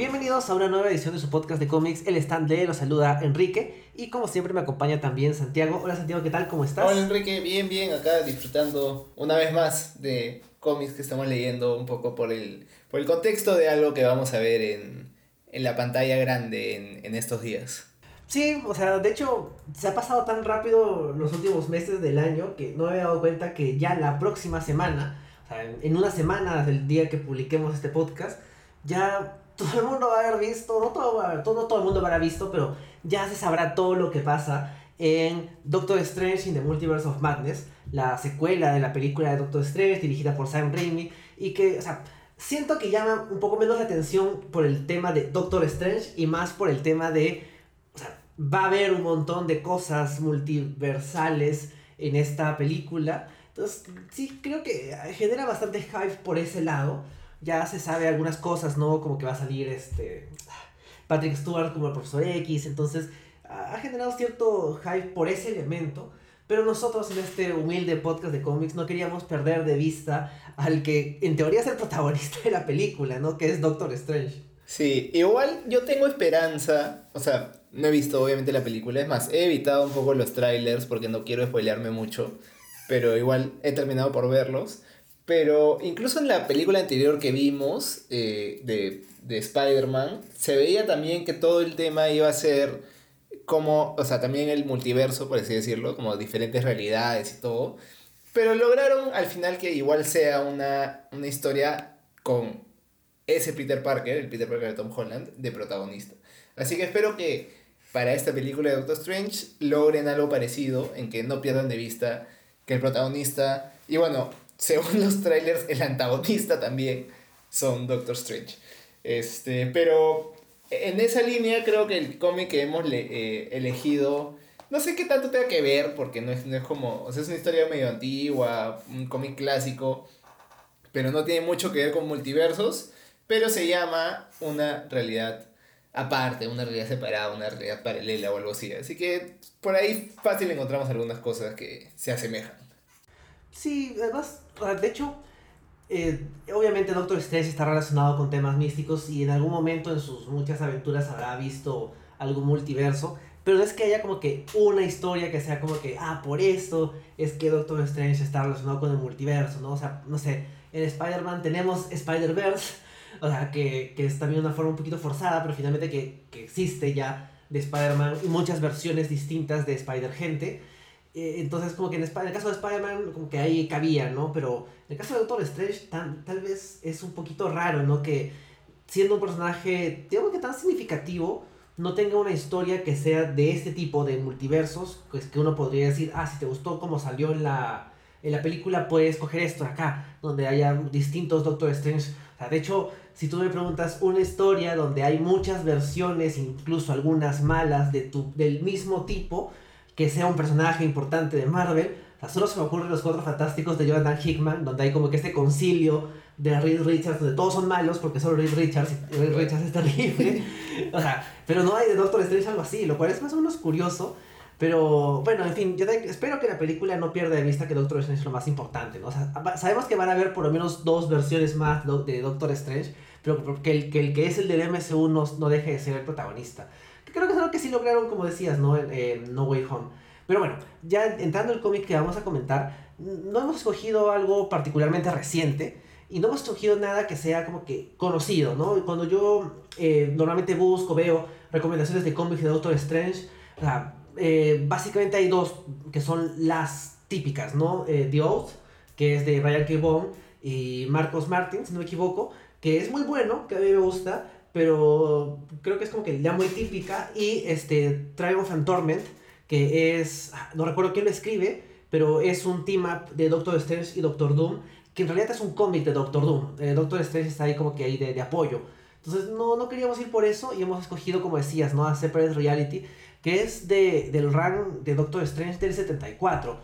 Bienvenidos a una nueva edición de su podcast de cómics, El Stand de los saluda Enrique y como siempre me acompaña también Santiago. Hola Santiago, ¿qué tal? ¿Cómo estás? Hola Enrique, bien, bien, acá disfrutando una vez más de cómics que estamos leyendo un poco por el, por el contexto de algo que vamos a ver en, en la pantalla grande en, en estos días. Sí, o sea, de hecho, se ha pasado tan rápido los últimos meses del año que no me había dado cuenta que ya la próxima semana, o sea, en, en una semana del día que publiquemos este podcast, ya todo el mundo va a haber visto, no todo, todo, todo el mundo habrá visto, pero ya se sabrá todo lo que pasa en Doctor Strange in the Multiverse of Madness, la secuela de la película de Doctor Strange dirigida por Sam Raimi y que, o sea, siento que llama un poco menos la atención por el tema de Doctor Strange y más por el tema de, o sea, va a haber un montón de cosas multiversales en esta película. Entonces, sí, creo que genera bastante hype por ese lado ya se sabe algunas cosas, ¿no? Como que va a salir este Patrick Stewart como el profesor X, entonces ha generado cierto hype por ese elemento, pero nosotros en este humilde podcast de cómics no queríamos perder de vista al que en teoría es el protagonista de la película, ¿no? Que es Doctor Strange. Sí, igual yo tengo esperanza, o sea, no he visto obviamente la película, es más, he evitado un poco los trailers porque no quiero spoilearme mucho, pero igual he terminado por verlos. Pero incluso en la película anterior que vimos eh, de, de Spider-Man, se veía también que todo el tema iba a ser como, o sea, también el multiverso, por así decirlo, como diferentes realidades y todo. Pero lograron al final que igual sea una, una historia con ese Peter Parker, el Peter Parker de Tom Holland, de protagonista. Así que espero que para esta película de Doctor Strange logren algo parecido, en que no pierdan de vista que el protagonista, y bueno, según los trailers, el antagonista también son Doctor Strange. Este, pero en esa línea creo que el cómic que hemos eh, elegido, no sé qué tanto tenga que ver, porque no es, no es como, o sea, es una historia medio antigua, un cómic clásico, pero no tiene mucho que ver con multiversos, pero se llama una realidad aparte, una realidad separada, una realidad paralela o algo así. Así que por ahí fácil encontramos algunas cosas que se asemejan. Sí, además, de hecho, eh, obviamente Doctor Strange está relacionado con temas místicos y en algún momento en sus muchas aventuras habrá visto algún multiverso, pero no es que haya como que una historia que sea como que, ah, por esto es que Doctor Strange está relacionado con el multiverso, ¿no? O sea, no sé, en Spider-Man tenemos Spider-Verse, o sea, que, que, es también una forma un poquito forzada, pero finalmente que, que existe ya de Spider-Man y muchas versiones distintas de Spider-Gente. Eh, entonces, como que en, el caso de Spider-Man, como que ahí cabía, ¿no? Pero en el caso de Doctor Strange, tal vez es un poquito raro, ¿no? Que siendo un personaje, digamos que tan significativo, no tenga una historia que sea de este tipo de multiversos, pues que uno podría decir, ah, si te gustó cómo salió en la, en la película, puedes coger esto acá, donde haya distintos Doctor Strange. O sea, de hecho, si tú me preguntas una historia donde hay muchas versiones, incluso algunas malas, de tu, del mismo tipo, que sea un personaje importante de Marvel. Solo se me ocurren los cuatro fantásticos de Jonathan Hickman, donde hay como que este concilio de Reed Richards, donde todos son malos porque solo Reed Richards, y Reed Richards es terrible. o sea, pero no hay de Doctor Strange algo así, lo cual es más o menos curioso. Pero bueno, en fin, yo espero que la película no pierda de vista que Doctor Strange es lo más importante. O sea, sabemos que van a haber por lo menos dos versiones más de Doctor Strange, pero que el que, es el del MCU no deje de ser el protagonista creo que es algo que sí lograron, como decías, ¿no? No Way Home. Pero bueno, ya entrando el cómic que vamos a comentar, no hemos escogido algo particularmente reciente y no hemos escogido nada que sea como que conocido, ¿no? Cuando yo eh, normalmente busco, veo recomendaciones de cómics de Doctor Strange, o eh, básicamente hay dos que son las típicas, ¿no? Eh, The Oath, que es de Ryan K. Y Marcos Martin, si no me equivoco, que es muy bueno, que a mí me gusta, pero creo que es como que ya muy típica. Y este, Triumph and Torment, que es, no recuerdo quién lo escribe, pero es un team up de Doctor Strange y Doctor Doom, que en realidad es un cómic de Doctor Doom. Eh, Doctor Strange está ahí como que ahí de, de, apoyo. Entonces no, no queríamos ir por eso y hemos escogido, como decías, ¿no? A Separate Reality, que es de, del run de Doctor Strange del 74,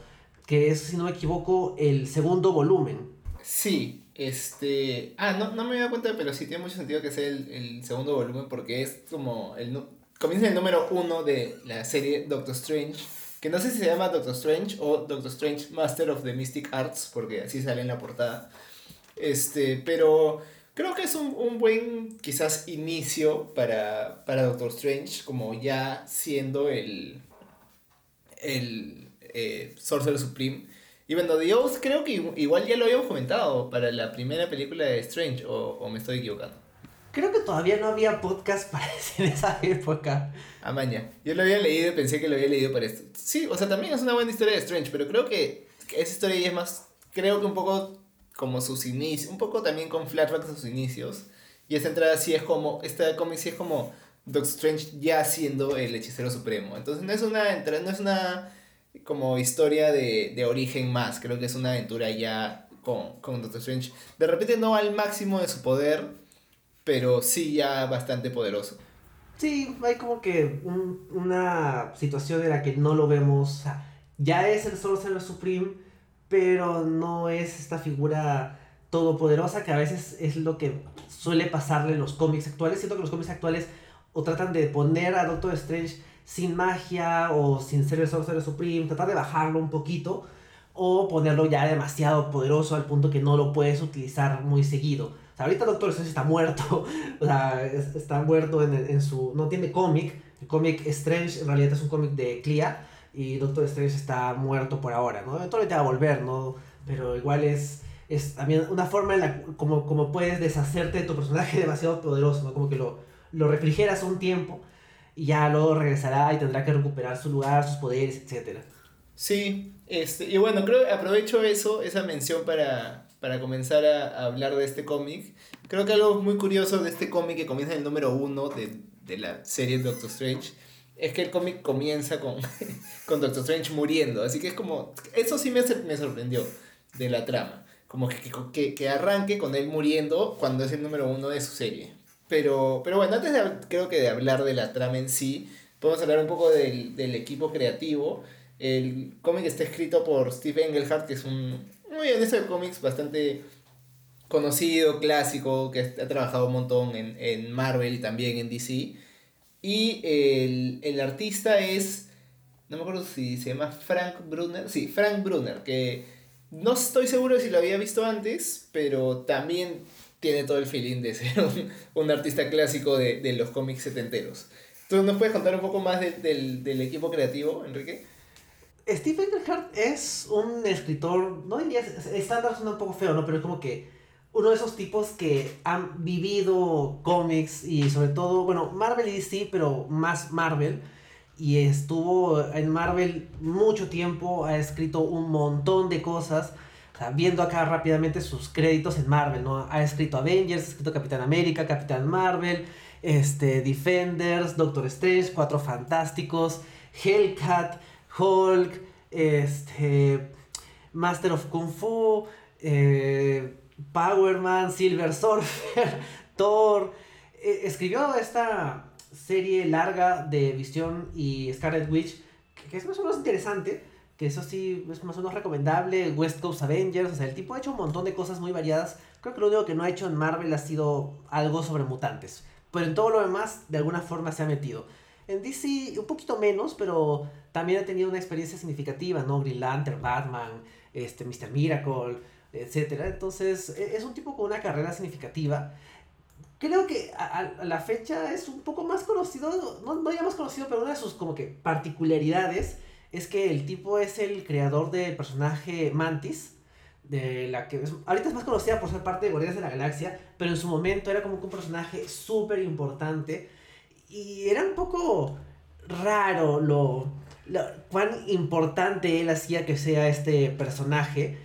que es, si no me equivoco, el segundo volumen. Sí, este. Ah, no, no me había cuenta, pero sí tiene mucho sentido que sea el, el segundo volumen porque es como. El, comienza el número uno de la serie Doctor Strange. Que no sé si se llama Doctor Strange o Doctor Strange Master of the Mystic Arts, porque así sale en la portada. Este, pero Creo que es un, un buen, quizás, inicio para, para Doctor Strange, como ya siendo el, el eh, Sorcerer Supreme. Y bueno, Dios creo que igual ya lo habíamos comentado para la primera película de Strange, o, o me estoy equivocando. Creo que todavía no había podcast para esa época. Ah, maña. Yo lo había leído y pensé que lo había leído para esto. Sí, o sea, también es una buena historia de Strange, pero creo que, que esa historia ya es más, creo que un poco como sus inicios, un poco también con flashbacks de sus inicios. Y esta entrada sí es como, esta cómic sí es como Doctor Strange ya siendo el hechicero supremo. Entonces no es una entrada, no es una como historia de, de origen más, creo que es una aventura ya con, con Doctor Strange. De repente no al máximo de su poder, pero sí ya bastante poderoso. Sí, hay como que un, una situación en la que no lo vemos. Ya es el Sorcerer Supreme, pero no es esta figura todopoderosa que a veces es lo que suele pasarle en los cómics actuales. Siento que los cómics actuales o tratan de poner a Doctor Strange sin magia o sin ser el Sorcerer Supreme, tratar de bajarlo un poquito o ponerlo ya demasiado poderoso al punto que no lo puedes utilizar muy seguido. O sea, ahorita Doctor Strange está muerto, o sea, está muerto en, en su... no tiene cómic, el cómic Strange en realidad es un cómic de Clea y Doctor Strange está muerto por ahora, ¿no? Eventualmente va a volver, ¿no? Pero igual es, es también una forma en la como, como puedes deshacerte de tu personaje demasiado poderoso, ¿no? Como que lo, lo refrigeras un tiempo y ya luego regresará y tendrá que recuperar su lugar, sus poderes, etc. Sí, este, y bueno, creo aprovecho eso, esa mención para, para comenzar a, a hablar de este cómic. Creo que algo muy curioso de este cómic que comienza en el número uno de, de la serie Doctor Strange es que el cómic comienza con, con Doctor Strange muriendo. Así que es como. Eso sí me, me sorprendió de la trama. Como que, que, que arranque con él muriendo cuando es el número uno de su serie. Pero, pero bueno, antes de, creo que de hablar de la trama en sí, podemos hablar un poco del, del equipo creativo. El cómic está escrito por Steve Engelhardt, que es un muy en ese cómics bastante conocido, clásico, que ha trabajado un montón en, en Marvel y también en DC. Y el, el, artista es, no me acuerdo si se llama Frank Brunner, sí, Frank Brunner, que no estoy seguro si lo había visto antes, pero también tiene todo el feeling de ser un, un artista clásico de, de, los cómics setenteros. ¿Tú nos puedes contar un poco más de, del, del equipo creativo, Enrique? Steve Engelhardt es un escritor, no diría, estándar suena un poco feo, ¿no? Pero es como que uno de esos tipos que han vivido cómics y sobre todo, bueno, Marvel y DC, pero más Marvel. Y estuvo en Marvel mucho tiempo, ha escrito un montón de cosas. Viendo acá rápidamente sus créditos en Marvel, ¿no? Ha escrito Avengers, ha escrito Capitán América, Capitán Marvel, este, Defenders, Doctor Strange, Cuatro Fantásticos, Hellcat, Hulk, este, Master of Kung Fu, eh, Power Man, Silver Surfer, Thor. Eh, escribió esta serie larga de Visión y Scarlet Witch, que, que, es más o menos interesante, que eso sí es más o menos recomendable. West Coast Avengers, o sea, el tipo ha hecho un montón de cosas muy variadas. Creo que lo único que no ha hecho en Marvel ha sido algo sobre mutantes. Pero en todo lo demás, de alguna forma se ha metido. En DC un poquito menos, pero también ha tenido una experiencia significativa, ¿no? Green Lantern, Batman, este, Mr. Miracle etcétera. Entonces, es un tipo con una carrera significativa. Creo que a, a, la fecha es un poco más conocido, no, no ya más conocido, pero una de sus como que particularidades es que el tipo es el creador del personaje Mantis, de la que ahorita es más conocida por ser parte de Guardianes de la Galaxia, pero en su momento era como un personaje súper importante y era un poco raro lo, lo cuán importante él hacía que sea este personaje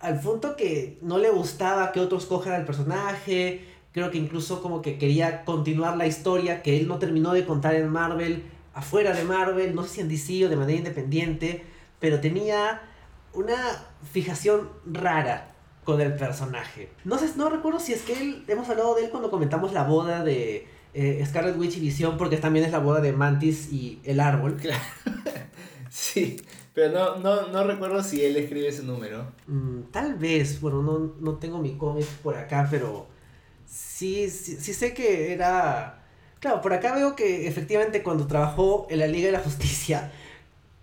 al punto que no le gustaba que otros cojan al personaje. Creo que incluso como que quería continuar la historia que él no terminó de contar en Marvel, afuera de Marvel, no sé si en DC o de manera independiente, pero tenía una fijación rara con el personaje. No sé, no recuerdo si es que él, hemos hablado de él cuando comentamos la boda de eh, Scarlet Witch y Visión, porque también es la boda de Mantis y el árbol. Claro. sí. Pero no, no, no recuerdo si él escribe ese número. Mm, tal vez, bueno, no, no tengo mi cómic por acá, pero sí, sí, sí, sé que era... Claro, por acá veo que efectivamente cuando trabajó en la Liga de la Justicia,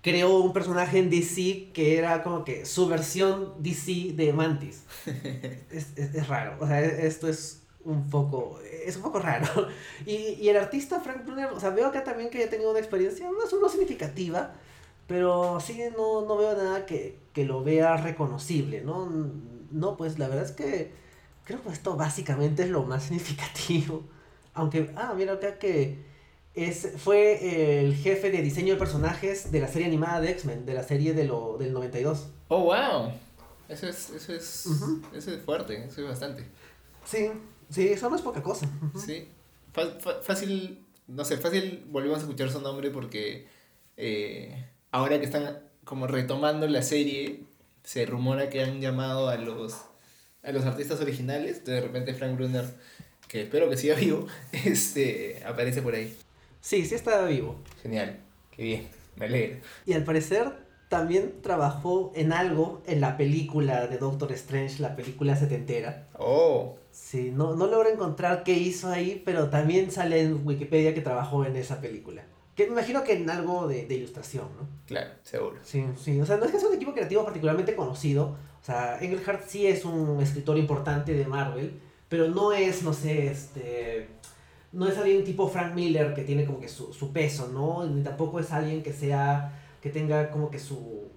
creó un personaje en DC que era como que su versión DC de Mantis. es, es, es, raro, o sea, esto es un poco, es un poco raro. Y, y el artista Frank Brunner, o sea, veo acá también que ha tenido una experiencia más o menos significativa, pero sí no, no veo nada que, que lo vea reconocible, ¿no? No, pues la verdad es que creo que esto básicamente es lo más significativo. Aunque, ah, mira acá que es, fue el jefe de diseño de personajes de la serie animada de X-Men, de la serie de lo, del 92. Oh, wow. Eso es, eso es, eso es fuerte, eso es bastante. Sí, sí, eso no es poca cosa. Sí. fácil, no sé, fácil volvemos a escuchar su nombre porque eh, ahora que están como retomando la serie, se rumora que han llamado a los, a los artistas originales. De repente Frank Brunner, que espero que siga vivo, este, aparece por ahí. Sí, sí está vivo. Genial, qué bien, me alegra. Y al parecer también trabajó en algo en la película de Doctor Strange, la película setentera. Oh. Sí, no, no logro encontrar qué hizo ahí, pero también sale en Wikipedia que trabajó en esa película. Que me imagino que en algo de, de ilustración, ¿no? Claro, seguro. Sí, sí. O sea, no es que sea un equipo creativo particularmente conocido. O sea, Engelhardt sí es un escritor importante de Marvel, pero no es, no sé, este... No es alguien tipo Frank Miller que tiene como que su, peso, ¿no? Ni tampoco es alguien que sea... Que tenga como que su...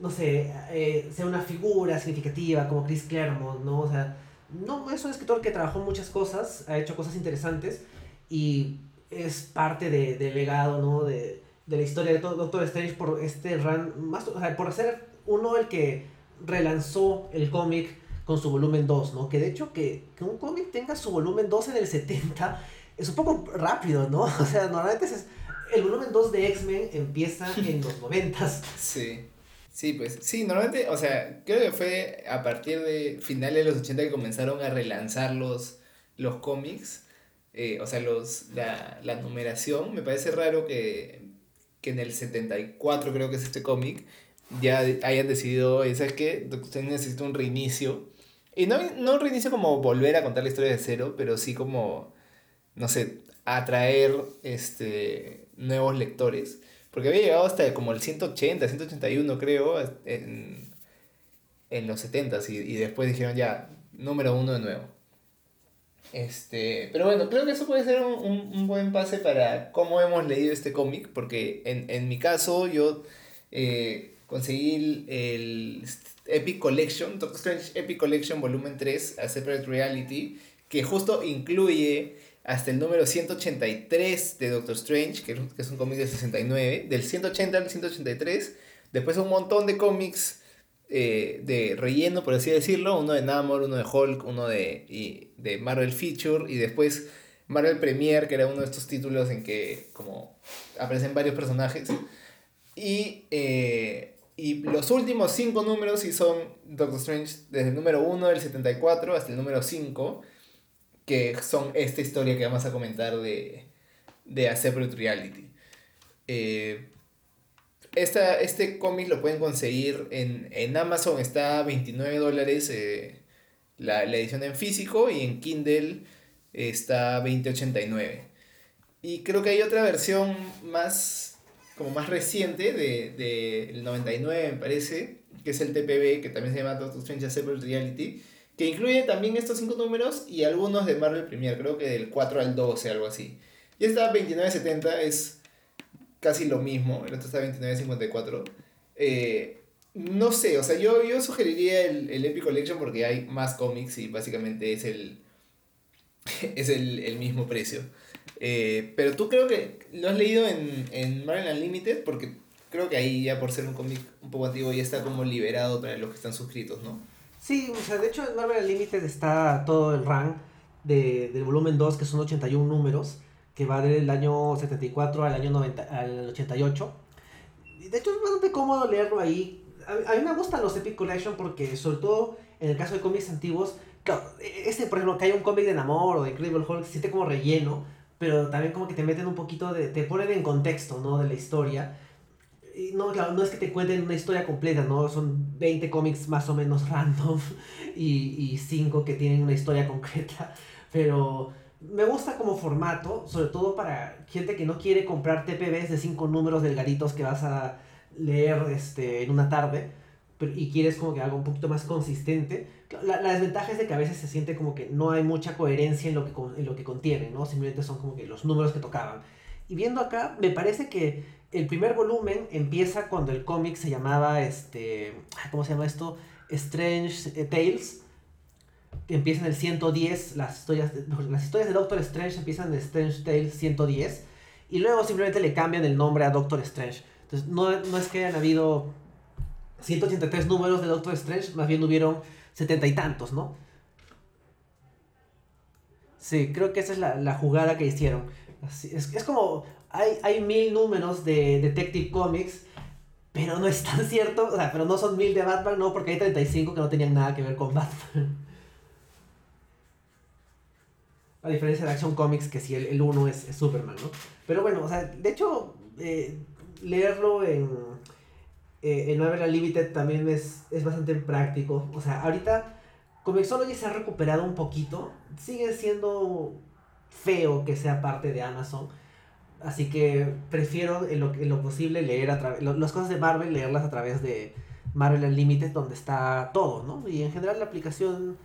No sé, eh, sea una figura significativa como Chris Claremont, ¿no? O sea, no, es un escritor que trabajó muchas cosas, ha hecho cosas interesantes y es parte de, del legado, ¿no? De, de la historia de Doctor Strange por este run, más, o sea, por ser uno el que relanzó el cómic con su volumen 2, ¿no? Que de hecho que, que un cómic tenga su volumen 2 en el 70 es un poco rápido, ¿no? O sea, normalmente es, el volumen 2 de X-Men empieza en los 90. Sí. Sí, pues sí, normalmente, o sea, creo que fue a partir de finales de los 80 que comenzaron a relanzar los, los cómics, eh, o sea, los, la, la numeración. Me parece raro que que en el 74 creo que es este cómic, ya hayan decidido, ¿sabes qué? Usted necesita un reinicio. Y no, no un reinicio como volver a contar la historia de cero, pero sí como, no sé, atraer este, nuevos lectores. Porque había llegado hasta como el 180, 181 creo, en, en los 70 y, y después dijeron ya, número uno de nuevo. Este, pero bueno, creo que eso puede ser un, un, buen pase para cómo hemos leído este cómic, porque en, en, mi caso yo eh, conseguí el, Epic Collection, Doctor Strange Epic Collection Volumen 3, A Separate Reality, que justo incluye hasta el número 183 de Doctor Strange, que, es un cómic de 69, del 180 al 183, después un montón de cómics eh, de relleno, por así decirlo, uno de Namor, uno de Hulk, uno de, y, de Marvel Feature y después Marvel Premiere, que era uno de estos títulos en que como aparecen varios personajes. Y, eh, y los últimos cinco números sí son Doctor Strange desde el número 1 del 74 hasta el número 5, que son esta historia que vamos a comentar de, de A Separate Reality. Eh, esta, este cómic lo pueden conseguir en, en Amazon, está a 29 dólares eh, la, la, edición en físico y en Kindle está a 20.89. Y creo que hay otra versión más, como más reciente, del de, de 99 me parece, que es el TPB, que también se llama Doctor Strange Separate Reality, que incluye también estos cinco números y algunos de Marvel Premier, creo que del 4 al 12, algo así. Y esta 29.70 es casi lo mismo, el otro está 29.54. Eh, no sé, o sea, yo, yo sugeriría el, el Epic Collection porque hay más cómics y básicamente es el, es el, el mismo precio. Eh, pero tú creo que lo has leído en, en Marvel Unlimited porque creo que ahí ya por ser un cómic un poco antiguo ya está como liberado para los que están suscritos, ¿no? Sí, o sea, de hecho en Marvel Unlimited está todo el rank de, del volumen 2 que son 81 números que va del año 74 al año 90, al 88. De hecho es bastante cómodo leerlo ahí. A, mí me gustan los Epic Collection porque sobre todo en el caso de cómics antiguos, claro, este por ejemplo que hay un cómic de Namor o de Incredible Hulk se siente como relleno, pero también como que te meten un poquito de, te ponen en contexto, ¿no? De la historia. Y no, no es que te cuenten una historia completa, ¿no? Son 20 cómics más o menos random y, y 5 que tienen una historia concreta, pero me gusta como formato, sobre todo para gente que no quiere comprar TPBs de cinco números delgaditos que vas a leer este, en una tarde y quieres como que algo un poquito más consistente, La, la, desventaja es de que a veces se siente como que no hay mucha coherencia en lo que, en lo que contienen, ¿no? Simplemente son como que los números que tocaban. Y viendo acá, me parece que el primer volumen empieza cuando el cómic se llamaba, este, ¿cómo se llama esto? Strange eh, Tales. Empieza en el 110, las historias, de, las historias de Doctor Strange empiezan en Strange Tales 110. Y luego simplemente le cambian el nombre a Doctor Strange. Entonces, no, no es que hayan habido 183 números de Doctor Strange, más bien hubieron setenta y tantos, ¿no? Sí, creo que esa es la, la jugada que hicieron. Así, es, es como, hay, hay mil números de Detective Comics, pero no es tan cierto, o sea, pero no son mil de Batman, no, porque hay 35 que no tenían nada que ver con Batman. A diferencia de Action Comics, que sí, el, el uno es, es, Superman, ¿no? Pero bueno, o sea, de hecho, eh, leerlo en, eh, en Marvel Unlimited también es, es bastante práctico. O sea, ahorita Comixology se ha recuperado un poquito. Sigue siendo feo que sea parte de Amazon. Así que prefiero en lo, en lo posible leer a través... Las cosas de Marvel, leerlas a través de Marvel Unlimited, donde está todo, ¿no? Y en general la aplicación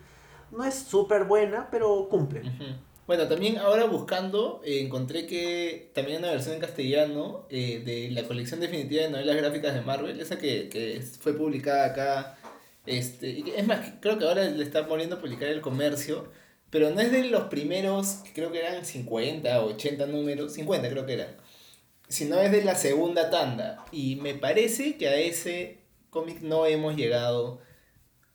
no es súper buena, pero cumple. Bueno, también ahora buscando, eh, encontré que también hay una versión en castellano eh, de la colección definitiva de novelas gráficas de Marvel, esa que, que fue publicada acá. Este, es más, creo que ahora le está poniendo a publicar el comercio, pero no es de los primeros, creo que eran 50 o 80 números, 50 creo que eran, sino es de la segunda tanda. Y me parece que a ese cómic no hemos llegado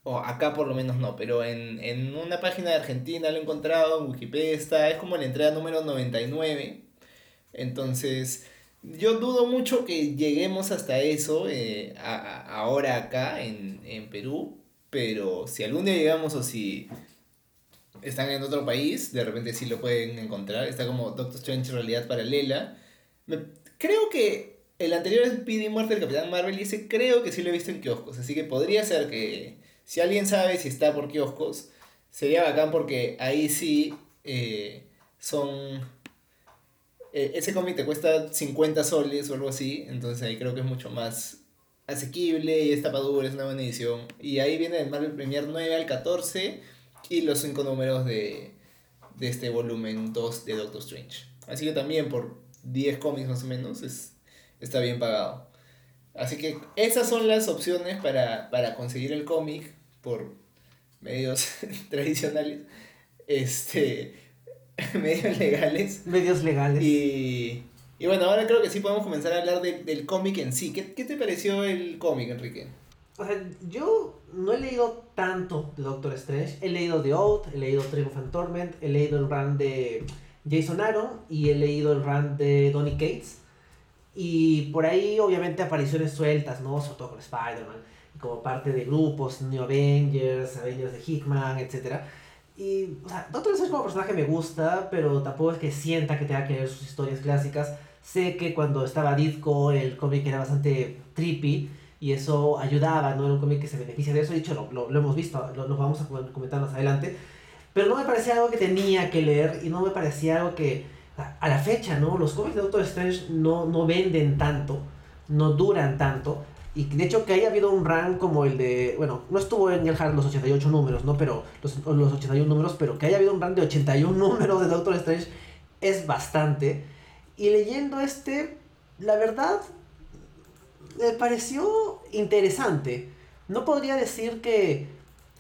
o acá por lo menos no, pero en, en una página de Argentina lo he encontrado, en Wikipedia está, es como la entrega número 99. Entonces, yo dudo mucho que lleguemos hasta eso eh, a, a, ahora acá en, en Perú, pero si algún día llegamos o si están en otro país, de repente sí lo pueden encontrar. Está como Doctor Strange Realidad Paralela. Creo que el anterior es PD Muerte del Capitán Marvel y ese creo que sí lo he visto en kioscos, así que podría ser que si alguien sabe si está por kioscos, sería bacán porque ahí sí eh, son... Eh, ese cómic te cuesta 50 soles o algo así, entonces ahí creo que es mucho más asequible y es tapadura, es una buena edición. Y ahí viene el Marvel Premier 9 al 14 y los 5 números de, de este volumen 2 de Doctor Strange. Así que también por 10 cómics más o menos es, está bien pagado. Así que esas son las opciones para, para conseguir el cómic por medios tradicionales, este, medios legales. Medios legales. Y, y bueno, ahora creo que sí podemos comenzar a hablar de, del cómic en sí. ¿Qué, ¿Qué, te pareció el cómic, Enrique? O sea, yo no he leído tanto de Doctor Strange. He leído The Oath, he leído Triumph and Torment, he leído el run de Jason Aaron y he leído el run de Donny Cates. Y por ahí, obviamente, apariciones sueltas, ¿no? Sobre todo con Spider-Man como parte de grupos, New Avengers, Avengers de Hickman, etc. Y, o sea, Doctor Strange como personaje me gusta, pero tampoco es que sienta que tenga que leer sus historias clásicas. Sé que cuando estaba Ditko el cómic era bastante trippy y eso ayudaba, ¿no? Era un cómic que se beneficia de eso, de hecho lo, lo, hemos visto, lo, vamos a comentar más adelante. Pero no me parecía algo que tenía que leer y no me parecía algo que, a la fecha, ¿no? Los cómics de Doctor Strange no, no venden tanto, no duran tanto. Y de hecho que haya habido un run como el de, bueno, no estuvo en el Hard los 88 números, ¿no? Pero los, los 81 números, pero que haya habido un run de 81 números de Doctor Strange es bastante. Y leyendo este, la verdad, me pareció interesante. No podría decir que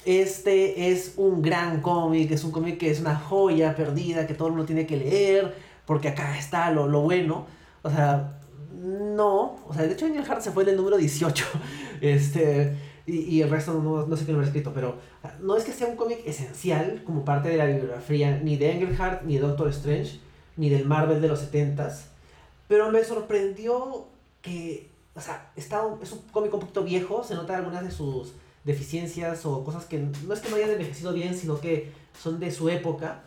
este es un gran cómic, es un cómic que es una joya perdida, que todo el mundo tiene que leer, porque acá está lo, lo bueno. O sea, no, o sea, de hecho Daniel Hart se fue del número 18, este, y, y el resto no, no sé qué lo habrá escrito, pero no es que sea un cómic esencial como parte de la bibliografía ni de Engelhardt, ni de Doctor Strange, ni del Marvel de los 70s, pero me sorprendió que, o sea, está es un cómic un poquito viejo, se notan algunas de sus deficiencias o cosas que no es que no hayan envejecido bien, sino que son de su época,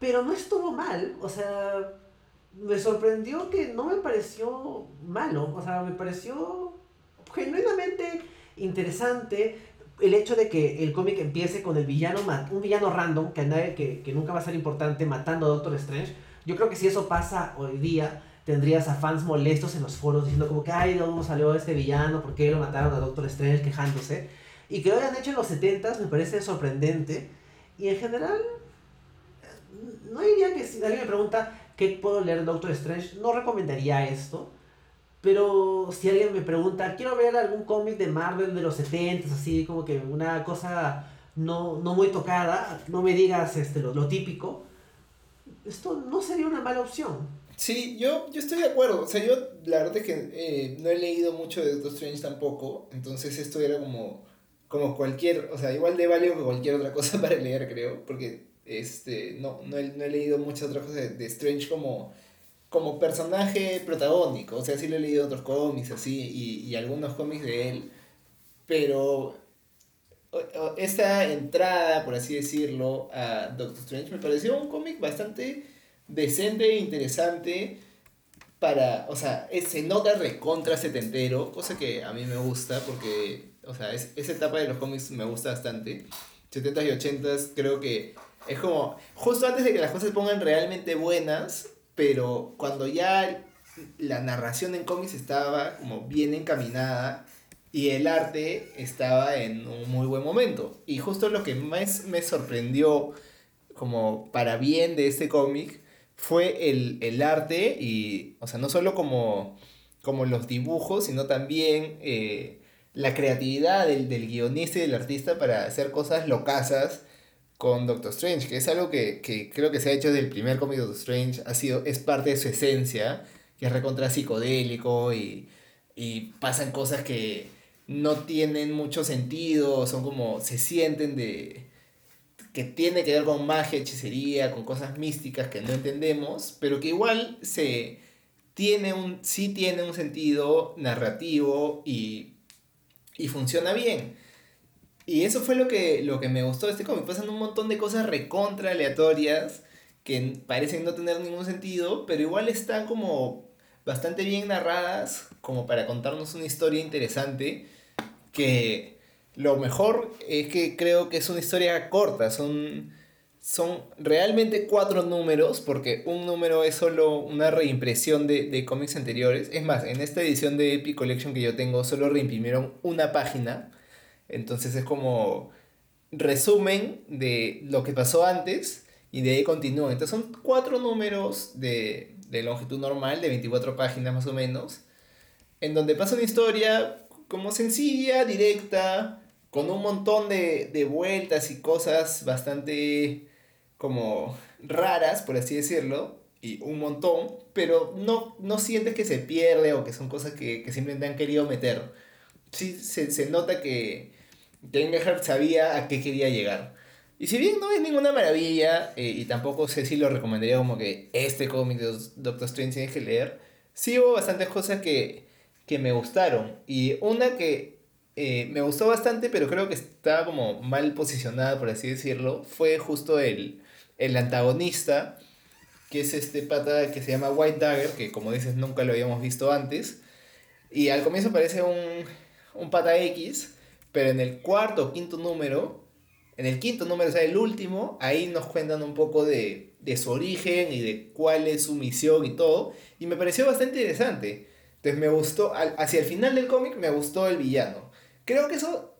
pero no estuvo mal, o sea me sorprendió que no me pareció malo, o sea, me pareció genuinamente interesante el hecho de que el cómic empiece con el villano, un villano random, que, nadie, que, que nunca va a ser importante, matando a Doctor Strange. Yo creo que si eso pasa hoy día, tendrías a fans molestos en los foros diciendo como que, ay, ¿de dónde salió este villano? ¿Por qué lo mataron a Doctor Strange quejándose? Y que lo hayan hecho en los 70 me parece sorprendente. Y en general, no diría que si alguien me pregunta qué puedo leer Doctor Strange, no recomendaría esto. Pero si alguien me pregunta, quiero ver algún cómic de Marvel de los 70 así como que una cosa no, no muy tocada, no me digas este, lo, lo típico, esto no sería una mala opción. Sí, yo, yo estoy de acuerdo. O sea, yo la verdad es que eh, no he leído mucho de Doctor Strange tampoco. Entonces esto era como, como cualquier, o sea, igual de válido que cualquier otra cosa para leer, creo. Porque este, no, no, he, no he leído muchas otras cosas de, Strange como, como personaje protagónico. O sea, sí le he leído otros cómics así y, y algunos cómics de él. Pero esta entrada, por así decirlo, a Doctor Strange me pareció un cómic bastante decente e interesante para, o sea, se nota recontra setentero, cosa que a mí me gusta porque, o sea, es, esa etapa de los cómics me gusta bastante. 70s y 80s creo que es como justo antes de que las cosas se pongan realmente buenas, pero cuando ya la narración en cómics estaba como bien encaminada y el arte estaba en un muy buen momento. Y justo lo que más me sorprendió como para bien de este cómic fue el, arte y, o sea, no solo como, como los dibujos, sino también eh, la creatividad del, del, guionista y del artista para hacer cosas locasas con Doctor Strange, que es algo que, que creo que se ha hecho desde el primer cómic de Doctor Strange, ha sido, es parte de su esencia, que es recontra psicodélico y, y pasan cosas que no tienen mucho sentido, son como, se sienten de, que tiene que ver con magia, hechicería, con cosas místicas que no entendemos, pero que igual se tiene un, sí tiene un sentido narrativo y, y funciona bien. Y eso fue lo que, lo que me gustó de este cómic. Pasan un montón de cosas recontra aleatorias que parecen no tener ningún sentido, pero igual están como bastante bien narradas como para contarnos una historia interesante que lo mejor es que creo que es una historia corta, son, son realmente cuatro números, porque un número es solo una reimpresión de, de cómics anteriores. Es más, en esta edición de Epic Collection que yo tengo, solo reimprimieron una página, entonces es como resumen de lo que pasó antes y de ahí continúa. Entonces son cuatro números de, de longitud normal, de 24 páginas más o menos, en donde pasa una historia como sencilla, directa, con un montón de, de vueltas y cosas bastante como raras, por así decirlo, y un montón, pero no, no sientes que se pierde o que son cosas que, que simplemente han querido meter. Sí, se, se nota que, que sabía a qué quería llegar. Y si bien no es ninguna maravilla, eh, y tampoco sé si lo recomendaría como que este cómic de Doctor Strange tienes que leer, sí hubo bastantes cosas que, que me gustaron. Y una que eh, me gustó bastante, pero creo que estaba como mal posicionada, por así decirlo, fue justo el, el antagonista, que es este pata que se llama White Dagger, que como dices nunca lo habíamos visto antes. Y al comienzo parece un, un pata X, pero en el cuarto o quinto número, en el quinto número, o sea, el último, ahí nos cuentan un poco de, de su origen y de cuál es su misión y todo. Y me pareció bastante interesante. Entonces me gustó, hacia el final del cómic me gustó el villano. Creo que eso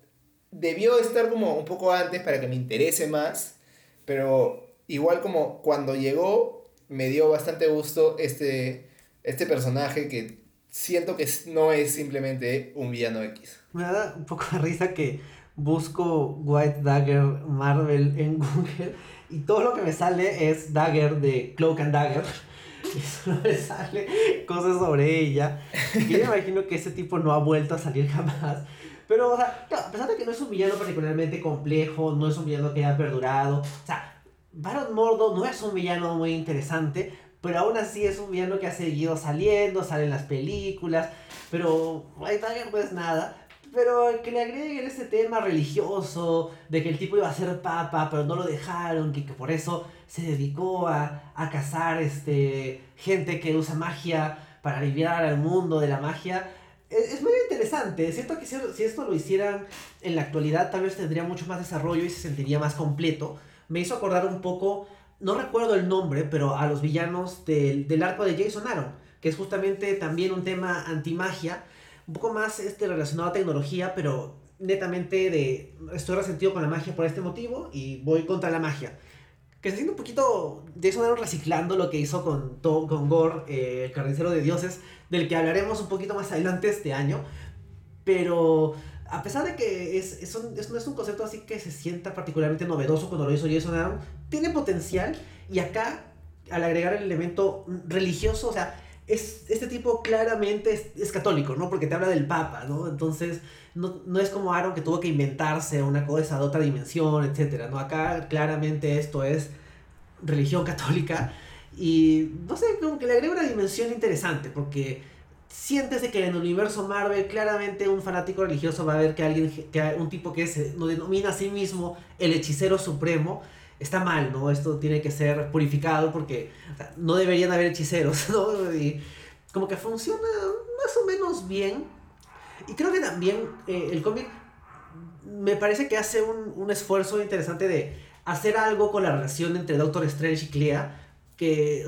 debió estar como un poco antes para que me interese más, pero igual como cuando llegó me dio bastante gusto este, este personaje que siento que no es simplemente un villano X. Me da un poco de risa que busco White Dagger Marvel en Google y todo lo que me sale es Dagger de Cloak and Dagger y solo le sale cosas sobre ella. Y yo me imagino que ese tipo no ha vuelto a salir jamás. Pero, o sea, a pesar de que no es un villano particularmente complejo, no es un villano que haya perdurado, o sea, Baron Mordo no es un villano muy interesante, pero aún así es un villano que ha seguido saliendo, sale en las películas, pero White Dagger no es nada. Pero que le agreguen ese tema religioso, de que el tipo iba a ser papa, pero no lo dejaron, que, que por eso se dedicó a, a cazar este, gente que usa magia para aliviar al mundo de la magia. Es, es muy interesante. Siento que si, si, esto lo hicieran en la actualidad, tal vez tendría mucho más desarrollo y se sentiría más completo. Me hizo acordar un poco, no recuerdo el nombre, pero a los villanos del, del arco de Jason Aaron, que es justamente también un tema antimagia, un poco más este, relacionado a tecnología, pero netamente de estoy resentido con la magia por este motivo y voy contra la magia. Que se siente un poquito de eso reciclando lo que hizo con, con Gore, eh, el carnicero de dioses, del que hablaremos un poquito más adelante este año. Pero a pesar de que es, es, un, es, no es un concepto así que se sienta particularmente novedoso cuando lo hizo Jason Aaron, tiene potencial y acá al agregar el elemento religioso, o sea, es, este tipo claramente es, católico, ¿no? Porque te habla del Papa, ¿no? Entonces, no, no, es como Aaron que tuvo que inventarse una cosa de otra dimensión, etc. ¿no? Acá claramente esto es religión católica y, no sé, como que le agrega una dimensión interesante, porque sientes de que en el universo Marvel claramente un fanático religioso va a ver que alguien, que un tipo que se denomina a sí mismo el hechicero supremo, está mal, ¿no? Esto tiene que ser purificado porque no deberían haber hechiceros, ¿no? Y como que funciona más o menos bien. Y creo que también eh, el cómic me parece que hace un, un, esfuerzo interesante de hacer algo con la relación entre Doctor Strange y Clea, que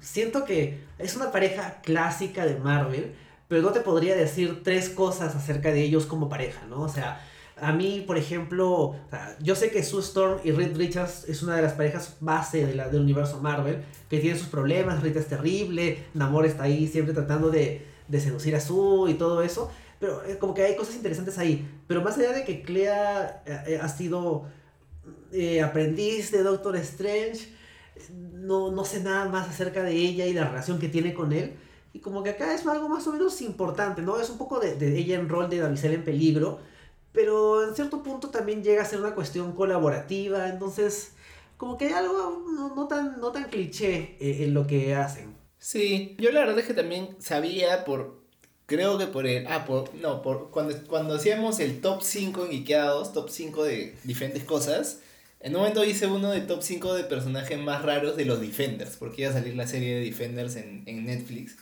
siento que es una pareja clásica de Marvel, pero no te podría decir tres cosas acerca de ellos como pareja, ¿no? O sea, a mí, por ejemplo, yo sé que Sue Storm y Reed Richards es una de las parejas base de la, del universo Marvel, que tiene sus problemas, Reed es terrible, Namor está ahí siempre tratando de, de seducir a Sue y todo eso, pero eh, como que hay cosas interesantes ahí. Pero más allá de que Clea eh, eh, ha sido aprendiz de Doctor Strange, no, no sé nada más acerca de ella y la relación que tiene con él. Y como que acá es algo más o menos importante, ¿no? Es un poco de, de ella en rol de damisela en peligro pero en cierto punto también llega a ser una cuestión colaborativa, entonces como que hay algo no, tan, no tan cliché eh, en lo que hacen. Sí, yo la verdad es que también sabía por, creo que por el, ah, por, no, por, cuando, cuando hacíamos el top 5 en Ikeados, top 5 de diferentes cosas, en un momento hice uno de top 5 de personajes más raros de los Defenders, porque iba a salir la serie de Defenders en, en Netflix.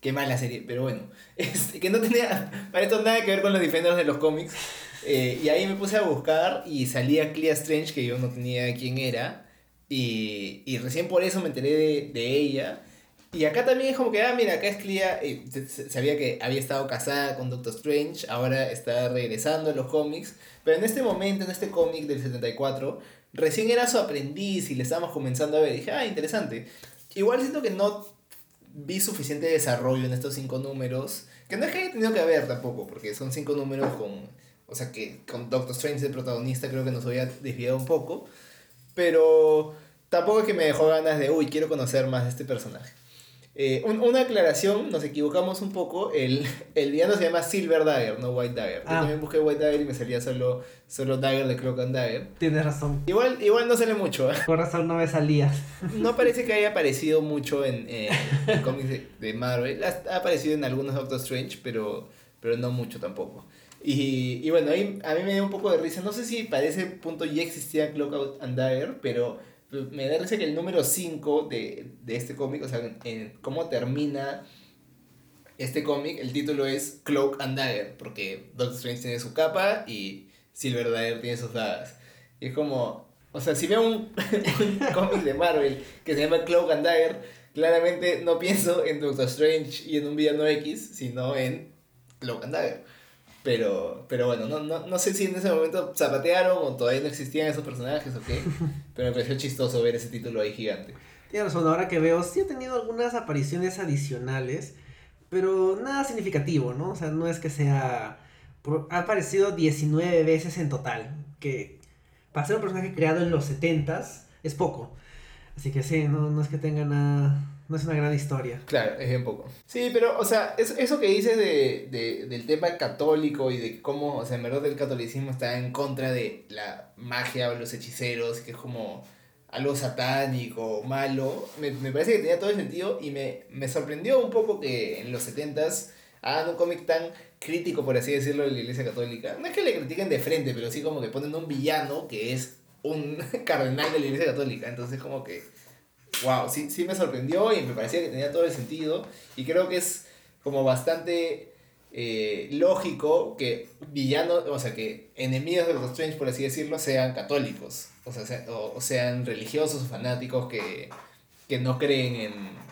Qué mala serie, pero bueno. Este, que no tenía para esto nada que ver con los Defenders de los cómics. Eh, y ahí me puse a buscar y salía Clea Strange, que yo no tenía quién era. Y, y recién por eso me enteré de, de, ella. Y acá también es como que, ah, mira, acá es Clea. Eh, sabía que había estado casada con Doctor Strange, ahora está regresando a los cómics. Pero en este momento, en este cómic del 74, recién era su aprendiz y le estábamos comenzando a ver. Dije, ah, interesante. Igual siento que no vi suficiente desarrollo en estos cinco números, que no es que haya tenido que haber tampoco, porque son cinco números con, o sea, que con Doctor Strange de protagonista creo que nos había desviado un poco, pero tampoco es que me dejó ganas de, uy, quiero conocer más de este personaje. Eh, una aclaración, nos equivocamos un poco, el, el villano se llama Silver Dagger, no White Dagger. Yo ah. también busqué White Dagger y me salía solo, solo Dagger de Cloak and Dagger. Tienes razón. Igual, igual no sale mucho. Por razón no me salía. No parece que haya aparecido mucho en, en cómics de, Marvel. Ha, aparecido en algunos Doctor Strange, pero, pero no mucho tampoco. Y, y bueno, ahí a mí me dio un poco de risa. No sé si para ese punto ya existía Cloak and Dagger, pero me da risa que el número 5 de, de, este cómic, o sea, en, cómo termina este cómic, el título es Cloak and Dagger, porque Doctor Strange tiene su capa y Silver Dagger tiene sus dagas. Y es como, o sea, si veo un, un cómic de Marvel que se llama Cloak and Dagger, claramente no pienso en Doctor Strange y en un villano X, sino en Cloak and Dagger. Pero, pero bueno, no, no, no sé si en ese momento zapatearon o todavía no existían esos personajes o qué. pero me pareció chistoso ver ese título ahí gigante. Tienes razón, ahora que veo, sí ha tenido algunas apariciones adicionales, pero nada significativo, ¿no? O sea, no es que sea... Ha aparecido 19 veces en total, que para ser un personaje creado en los 70s es poco. Así que sí, no, no es que tenga nada no es una gran historia. Claro, es un poco. Sí, pero, o sea, eso que dices de, de, del tema católico y de cómo, o sea, en verdad el catolicismo está en contra de la magia o los hechiceros, que es como algo satánico, malo, me, me parece que tenía todo el sentido y me, me sorprendió un poco que en los 70s hagan un cómic tan crítico, por así decirlo, de la iglesia católica. No es que le critiquen de frente, pero sí como que ponen un villano que es un cardenal de la iglesia católica. Entonces como que wow, sí, sí me sorprendió y me parecía que tenía todo el sentido. Y creo que es como bastante eh, lógico que villanos, o sea, que enemigos de los Strange, por así decirlo, sean católicos. O sea, o, sean religiosos o fanáticos que, que no creen en...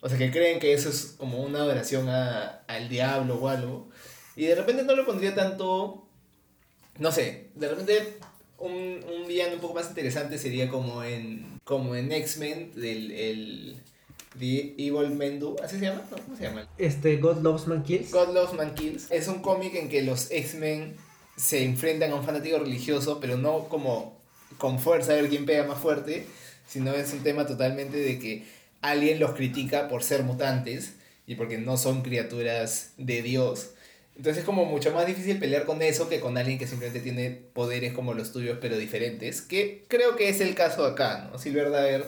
O sea, que creen que eso es como una adoración a, al diablo o algo. Y de repente no le pondría tanto no sé, de repente un, un villano un poco más interesante sería como en, como en X-Men, del el, The Evil Mendu, ¿así se llama? No, ¿Cómo se llama? Este, God Loves Man Kills. God Loves Man Kills. Es un cómic en que los X-Men se enfrentan a un fanático religioso, pero no como con fuerza a ver quién pega más fuerte, sino es un tema totalmente de que alguien los critica por ser mutantes y porque no son criaturas de Dios. Entonces es como mucho más difícil pelear con eso que con alguien que simplemente tiene poderes como los tuyos pero diferentes, que creo que es el caso acá, ¿no? Silver Dagger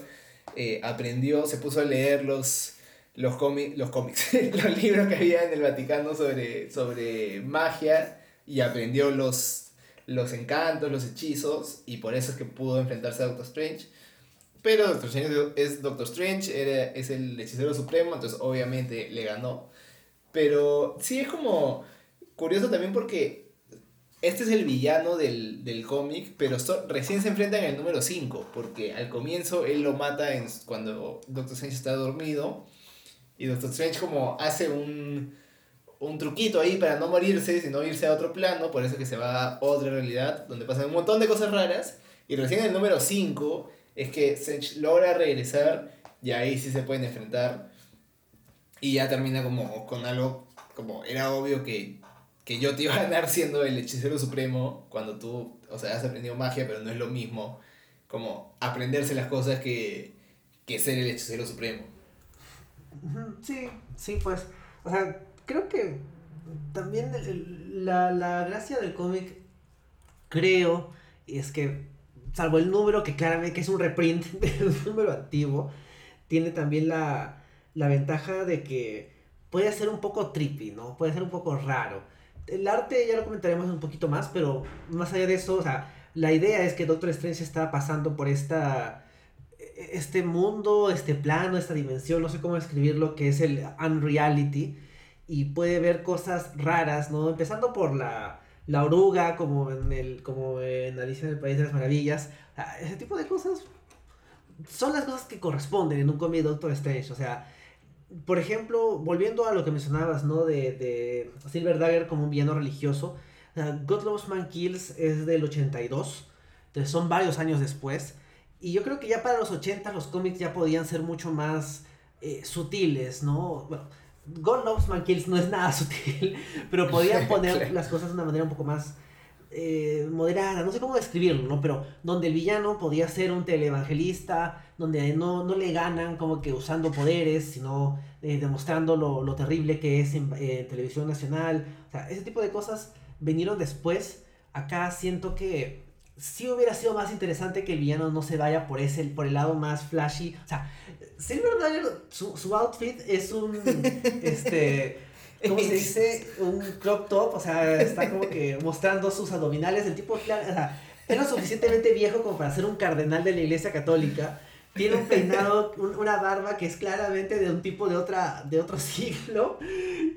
eh, aprendió, se puso a leer los, los, cómics, los cómics, los libros que había en el Vaticano sobre, sobre magia y aprendió los, los encantos, los hechizos y por eso es que pudo enfrentarse a Doctor Strange. Pero Doctor Strange es Doctor Strange, era, es el hechicero supremo, entonces obviamente le ganó. Pero sí es como curioso también porque este es el villano del, del cómic, pero recién se enfrenta en el número 5, porque al comienzo él lo mata en, cuando Doctor Strange está dormido, y Doctor Strange como hace un, un truquito ahí para no morirse, sino irse a otro plano, por eso que se va a otra realidad, donde pasan un montón de cosas raras, y recién en el número 5 es que Strange logra regresar, y ahí sí se pueden enfrentar, y ya termina como con algo, como era obvio que que yo te iba a ganar siendo el hechicero supremo cuando tú, o sea, has aprendido magia, pero no es lo mismo como aprenderse las cosas que, que ser el hechicero supremo. Sí, sí, pues, o sea, creo que también la, la gracia del cómic, creo, es que, salvo el número, que claramente que es un reprint del número antiguo, tiene también la, la ventaja de que puede ser un poco trippy, ¿no? Puede ser un poco raro el arte ya lo comentaremos un poquito más, pero más allá de eso, o sea, la idea es que Doctor Strange está pasando por esta este mundo, este plano, esta dimensión, no sé cómo escribirlo, que es el unreality y puede ver cosas raras, ¿no? Empezando por la, la oruga, como en el como en Alicia en el País de las Maravillas, ese tipo de cosas son las cosas que corresponden en un cómic Doctor Strange, o sea, por ejemplo, volviendo a lo que mencionabas, ¿no? De, de Silver Dagger como un villano religioso. God Loves Man Kills es del 82. Entonces son varios años después. Y yo creo que ya para los 80 los cómics ya podían ser mucho más eh, sutiles, ¿no? Bueno, God Loves Man Kills no es nada sutil, pero podían poner las cosas de una manera un poco más eh, moderada, no sé cómo describirlo, ¿no? Pero donde el villano podía ser un televangelista, donde no, no le ganan como que usando poderes, sino eh, demostrando lo, lo, terrible que es en eh, televisión nacional. O sea, ese tipo de cosas vinieron después. Acá siento que sí hubiera sido más interesante que el villano no se vaya por ese por el lado más flashy. O sea, Silver Dagger, su, su outfit es un este ¿cómo se dice? Un crop top, o sea, está como que mostrando sus abdominales. El tipo, o sea, lo suficientemente viejo como para ser un cardenal de la iglesia católica. Tiene un peinado, una barba que es claramente de un tipo de, otra, de otro siglo.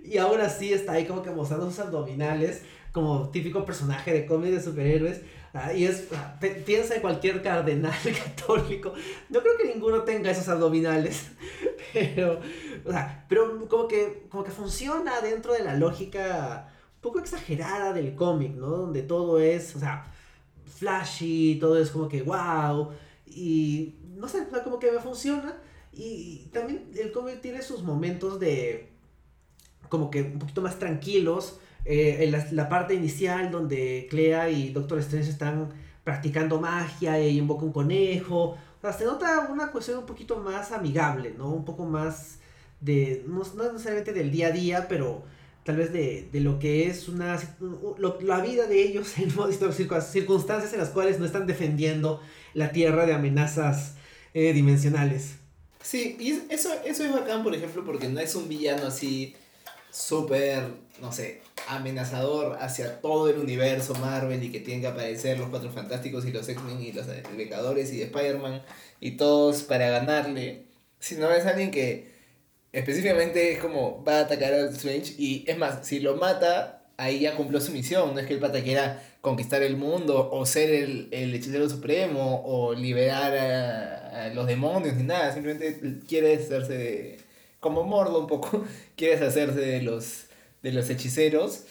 Y aún así está ahí como que mostrando sus abdominales, como típico personaje de cómic de superhéroes. Ah, y es, ah, piensa en cualquier cardenal católico. No creo que ninguno tenga esos abdominales. Pero, o sea, pero como que, como que funciona dentro de la lógica un poco exagerada del cómic, ¿no? Donde todo es, o sea, flashy, todo es como que wow. Y no sé, como que me funciona. Y también el cómic tiene sus momentos de como que un poquito más tranquilos. Eh, en la, parte inicial donde Clea y Doctor Strange están practicando magia y invoca un conejo. O sea, se nota una cuestión un poquito más amigable, ¿no? Un poco más de, no, necesariamente del día a día, pero tal vez de, lo que es una la vida de ellos en circunstancias en las cuales no están defendiendo la Tierra de amenazas eh, dimensionales. Sí, y eso, eso es bacán, por ejemplo, porque no es un villano así súper, no sé, amenazador hacia todo el universo Marvel y que tienen que aparecer los Cuatro Fantásticos y los X-Men y los Vengadores y Spider-Man y todos para ganarle, sino es alguien que específicamente es como va a atacar a Strange y es más, si lo mata, ahí ya cumplió su misión, no es que el pata quiera conquistar el mundo o ser el, el hechicero supremo o liberar a, los demonios ni nada, simplemente quiere hacerse de, como Mordo un poco, quiere deshacerse de los, de los hechiceros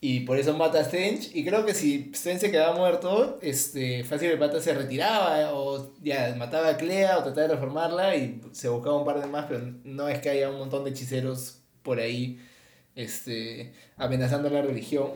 Y por eso mata a Strange. Y creo que si Strange se quedaba muerto, este, fácil el pata se retiraba o ya mataba a Clea o trataba de reformarla y se buscaba un par de más, pero no es que haya un montón de hechiceros por ahí este, amenazando la religión.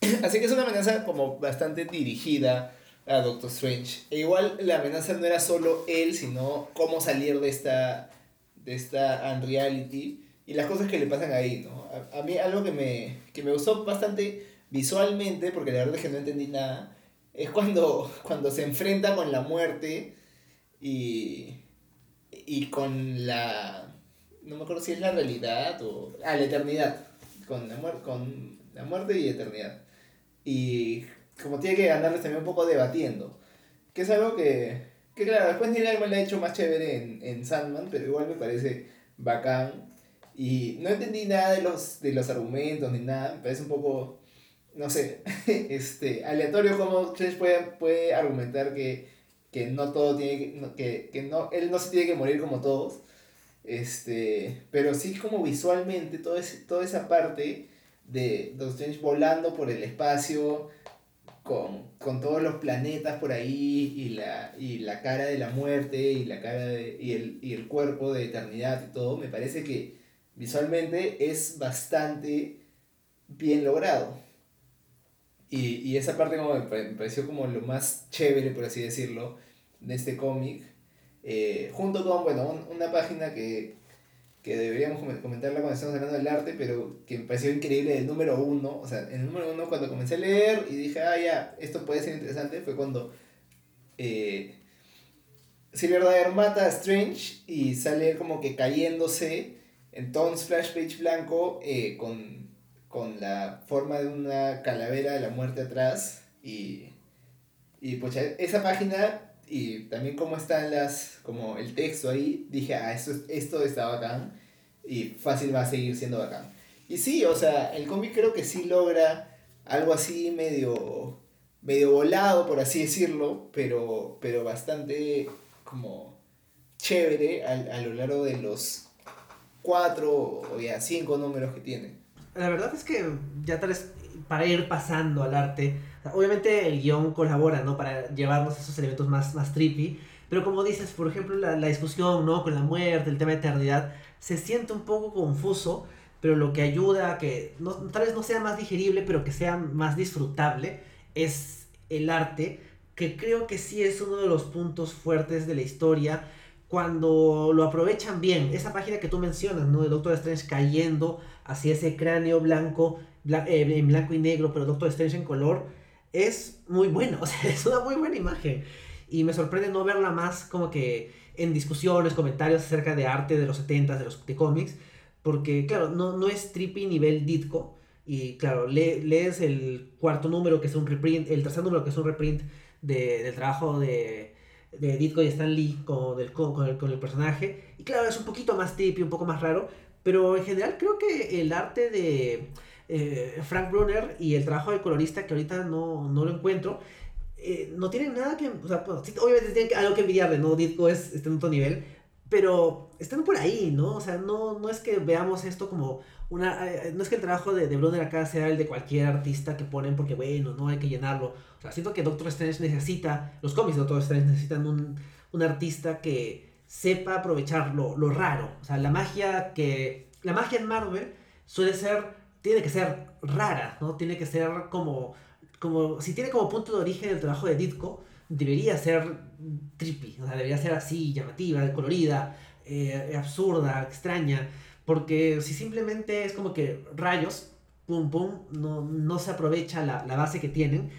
Así que es una amenaza como bastante dirigida a Doctor Strange. E igual la amenaza no era solo él, sino cómo salir de esta, de esta unreality y las cosas que le pasan ahí, ¿no? A, mí algo que me, que me gustó bastante visualmente, porque la verdad es que no entendí nada, es cuando, cuando se enfrenta con la muerte y, y con la... No me acuerdo si es la realidad o... Ah, la eternidad. Con la, con la muerte y eternidad. Y como tiene que ganarles también un poco debatiendo. Que es algo que, que claro, después Neil Gaiman lo ha hecho más chévere en, en Sandman, pero igual me parece bacán. Y no entendí nada de los, de los argumentos ni nada, me parece un poco, no sé, este, aleatorio como Chase puede, puede argumentar que, que no todo tiene que, que, no, él no se tiene que morir como todos. Este, pero sí como visualmente todo toda esa parte de Doctor Strange volando por el espacio, con, con, todos los planetas por ahí y la, y la cara de la muerte y la cara de, y, el, y el cuerpo de eternidad y todo, me parece que visualmente es bastante bien logrado. Y, y esa parte como me, pareció como lo más chévere, por así decirlo, de este cómic. Eh, junto con, bueno, una página que que deberíamos comentarla cuando estamos hablando del arte, pero que me pareció increíble el número uno. O sea, el número uno cuando comencé a leer y dije, ah, ya, esto puede ser interesante, fue cuando eh, Silver Dagger mata a Strange y sale como que cayéndose en todo splash page blanco eh, con, con la forma de una calavera de la muerte atrás. Y, y pues esa página y también cómo están las, como el texto ahí, dije, ah, esto, esto está bacán y fácil va a seguir siendo bacán. Y sí, o sea, el cómic creo que sí logra algo así medio, medio volado, por así decirlo, pero, pero bastante como chévere a, a lo largo de los cuatro o ya cinco números que tiene. La verdad es que ya tal vez para ir pasando al arte, obviamente el guion colabora, ¿no? Para llevarnos esos elementos más, más trippy, pero como dices, por ejemplo, la, la discusión, ¿no? Con la muerte, el tema de eternidad, se siente un poco confuso, pero lo que ayuda a que no, tal vez no sea más digerible, pero que sea más disfrutable, es el arte, que creo que sí es uno de los puntos fuertes de la historia cuando lo aprovechan bien. Esa página que tú mencionas, ¿no? De Doctor Strange cayendo hacia ese cráneo blanco eh, en blanco y negro, pero Doctor Strange en color, es muy bueno, o sea, es una muy buena imagen. Y me sorprende no verla más como que en discusiones, comentarios acerca de arte de los 70 de los de cómics, porque claro, no, no es trippy nivel Ditko, y claro, lees el cuarto número que es un reprint, el tercer número que es un reprint de, del trabajo de, de Ditko y Stan Lee con, el, con, el, con el personaje, y claro, es un poquito más trippy, un poco más raro, pero en general creo que el arte de eh, Frank Brunner y el trabajo del colorista que ahorita no, no lo encuentro, eh, no tienen nada que... Sea, obviamente tienen algo que envidiarle, ¿no? Ditko es, está en otro nivel, pero están por ahí, ¿no? O sea, no, no es que veamos esto como una... Eh, no es que el trabajo de, de Brunner acá sea el de cualquier artista que ponen porque, bueno, no hay que llenarlo. O sea, siento que Doctor Strange necesita, los cómics de Doctor Strange necesitan un, un artista que sepa aprovechar lo, lo raro. O sea, la magia que... La magia en Marvel suele ser tiene que ser rara, ¿no? Tiene que ser como, como, si tiene como punto de origen el trabajo de Ditko, debería ser trippy, o sea, debería ser así, llamativa, colorida, eh, absurda, extraña, porque si simplemente es como que rayos, pum pum, no, no se aprovecha la, la base que tienen,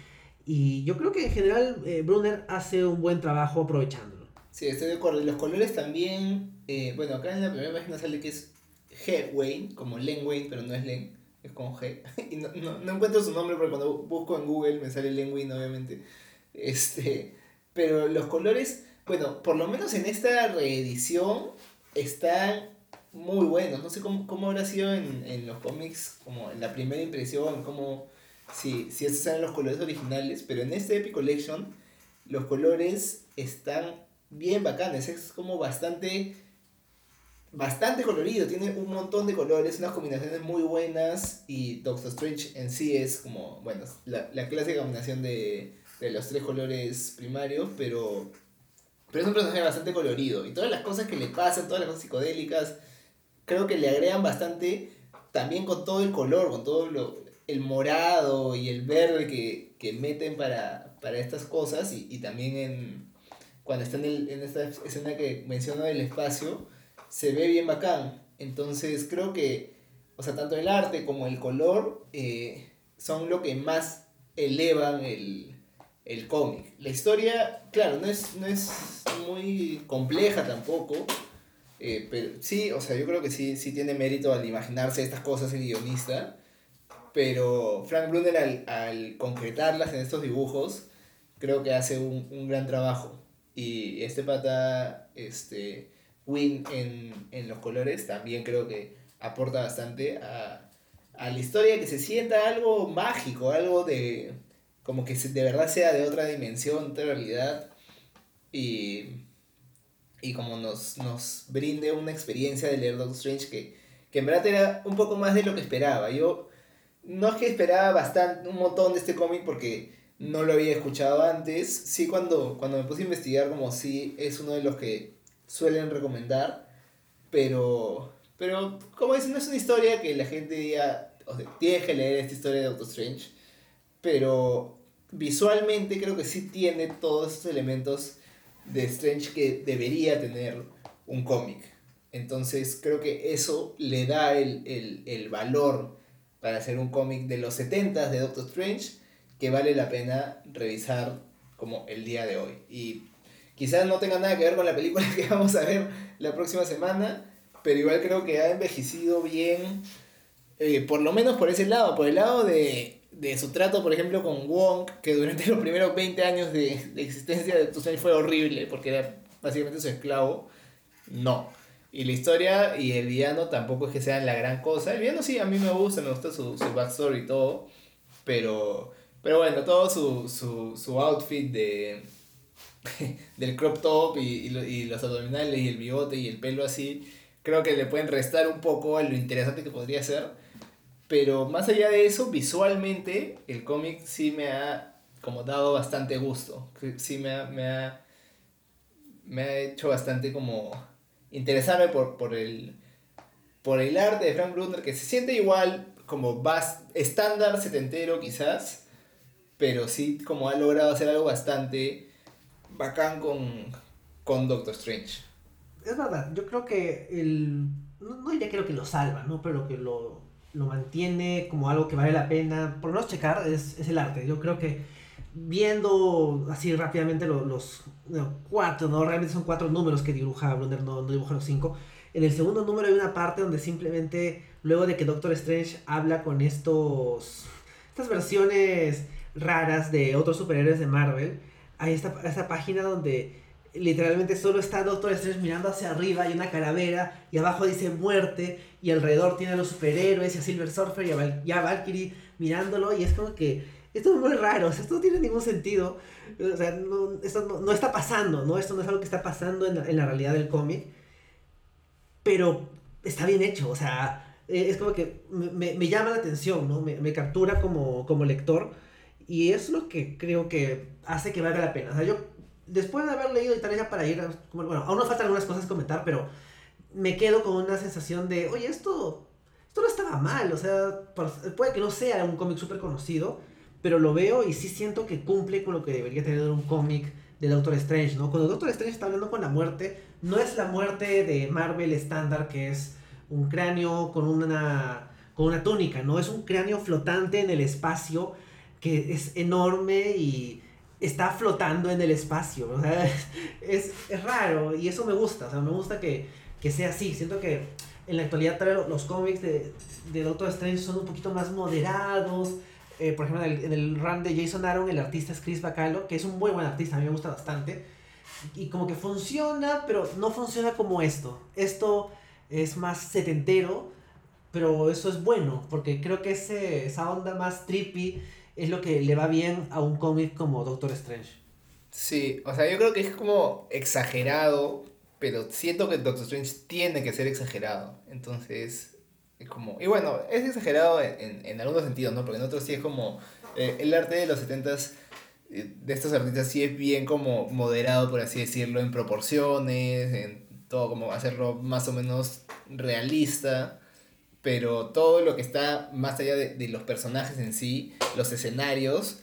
y yo creo que en general eh, Brunner hace un buen trabajo aprovechándolo. Sí, estoy de acuerdo. Los colores también, eh, bueno, acá en la primera página sale que es G. Wayne, como Len Wayne, pero no es Len es con G. Y no, no, no, encuentro su nombre porque cuando busco en Google me sale Lenguin, obviamente. Este, pero los colores, bueno, por lo menos en esta reedición están muy buenos. No sé cómo, cómo habrá sido en, en los cómics, como en la primera impresión, como si, si estos eran los colores originales, pero en este Epic Collection los colores están bien bacanes. Es como bastante bastante colorido, tiene un montón de colores, unas combinaciones muy buenas y Doctor Strange en sí es como, bueno, la, la clásica combinación de, de los tres colores primarios, pero, pero es un personaje bastante colorido y todas las cosas que le pasan, todas las cosas psicodélicas, creo que le agregan bastante también con todo el color, con todo lo, el morado y el verde que, que meten para, para estas cosas y, y también en cuando está en, el, en esta escena que menciono del espacio, se ve bien bacán. Entonces creo que, o sea, tanto el arte como el color eh, son lo que más elevan el, el cómic. La historia, claro, no es, no es muy compleja tampoco, eh, pero sí, o sea, yo creo que sí, sí tiene mérito al imaginarse estas cosas el guionista, pero Frank Brunner al, al concretarlas en estos dibujos, creo que hace un, un gran trabajo. Y este pata, este, Win en, en los colores, también creo que aporta bastante a, a la historia, que se sienta algo mágico, algo de, como que de verdad sea de otra dimensión, de realidad. Y, y como nos, nos brinde una experiencia de leer Doctor Strange que, que en verdad era un poco más de lo que esperaba. Yo no es que esperaba bastante, un montón de este cómic porque no lo había escuchado antes. Sí, cuando, cuando me puse a investigar, como sí, es uno de los que suelen recomendar. Pero, pero como dicen, no es una historia que la gente diga, o sea, tienes que leer esta historia de Doctor Strange. Pero visualmente creo que sí tiene todos esos elementos de Strange que debería tener un cómic. Entonces creo que eso le da el, el, el valor para hacer un cómic de los 70 de Doctor Strange que vale la pena revisar como el día de hoy. Y quizás no tenga nada que ver con la película que vamos a ver la próxima semana, pero igual creo que ha envejecido bien, eh, por lo menos por ese lado, por el lado de, de su trato, por ejemplo, con Wong, que durante los primeros 20 años de, de existencia de Strange fue horrible, porque era básicamente su esclavo. No. Y la historia y el villano tampoco es que sean la gran cosa. El villano sí, a mí me gusta, me gusta su, su backstory y todo. Pero, pero bueno, todo su, su, su outfit de, del crop top y, y, y los abdominales y el bigote y el pelo así, creo que le pueden restar un poco a lo interesante que podría ser. Pero más allá de eso, visualmente, el cómic sí me ha como dado bastante gusto. Sí me ha, me ha, me ha hecho bastante como interesarme por, por, el, por el arte de Frank Brunner, que se siente igual, como bas- estándar setentero quizás, pero sí como ha logrado hacer algo bastante bacán con, con Doctor Strange. Es verdad, yo creo que el... No, no diría creo que lo salva, ¿no? Pero que lo, lo mantiene como algo que vale la pena, por lo menos checar, es, es el arte. Yo creo que viendo así rápidamente lo- los, cuatro, ¿no? Realmente son cuatro números que dibuja Brunner, no, no dibuja los cinco. En el segundo número hay una parte donde simplemente, luego de que Doctor Strange habla con estos... Estas versiones raras de otros superhéroes de Marvel, hay esta, esta página donde literalmente solo está Doctor Strange mirando hacia arriba y una calavera y abajo dice muerte y alrededor tiene a los superhéroes y a Silver Surfer y a, Valkyrie mirándolo y es como que esto es muy raro, o sea, esto no tiene ningún sentido, o sea, no, esto no, no está pasando, ¿no? Esto no es algo que está pasando en la, en la realidad del cómic, pero está bien hecho, o sea, eh, es como que me, me- me llama la atención, ¿no? Me, me captura como, como lector y es lo que creo que hace que valga la pena. O sea, yo, después de haber leído y tal, ya para ir, a- bueno, aún nos faltan algunas cosas comentar, pero me quedo con una sensación de, oye, esto, esto no estaba mal, o sea, puede que no sea un cómic súper conocido, pero lo veo y sí siento que cumple con lo que debería tener un cómic de Doctor Strange, ¿no? Cuando Doctor Strange está hablando con la muerte, no es la muerte de Marvel estándar que es un cráneo con una, con una túnica, ¿no? Es un cráneo flotante en el espacio que es enorme y está flotando en el espacio, o sea, es, es raro y eso me gusta, o sea, me gusta que, que sea así, siento que en la actualidad los cómics de, de Doctor Strange son un poquito más moderados, eh, por ejemplo, en el, en el run de Jason Aaron, el artista es Chris Bacalo, que es un muy buen artista, a mí me gusta bastante. Y como que funciona, pero no funciona como esto. Esto es más setentero, pero eso es bueno, porque creo que ese, esa onda más trippy es lo que le va bien a un cómic como Doctor Strange. Sí, o sea, yo creo que es como exagerado pero siento que Doctor Strange tiene que ser exagerado. Entonces, es como... Y bueno, es exagerado en, en, algunos sentidos, ¿no? Porque en otros sí es como... Eh, el arte de los 70s eh, de estos artistas sí es bien como moderado, por así decirlo, en proporciones, en todo como hacerlo más o menos realista, pero todo lo que está más allá de, de los personajes en sí, los escenarios,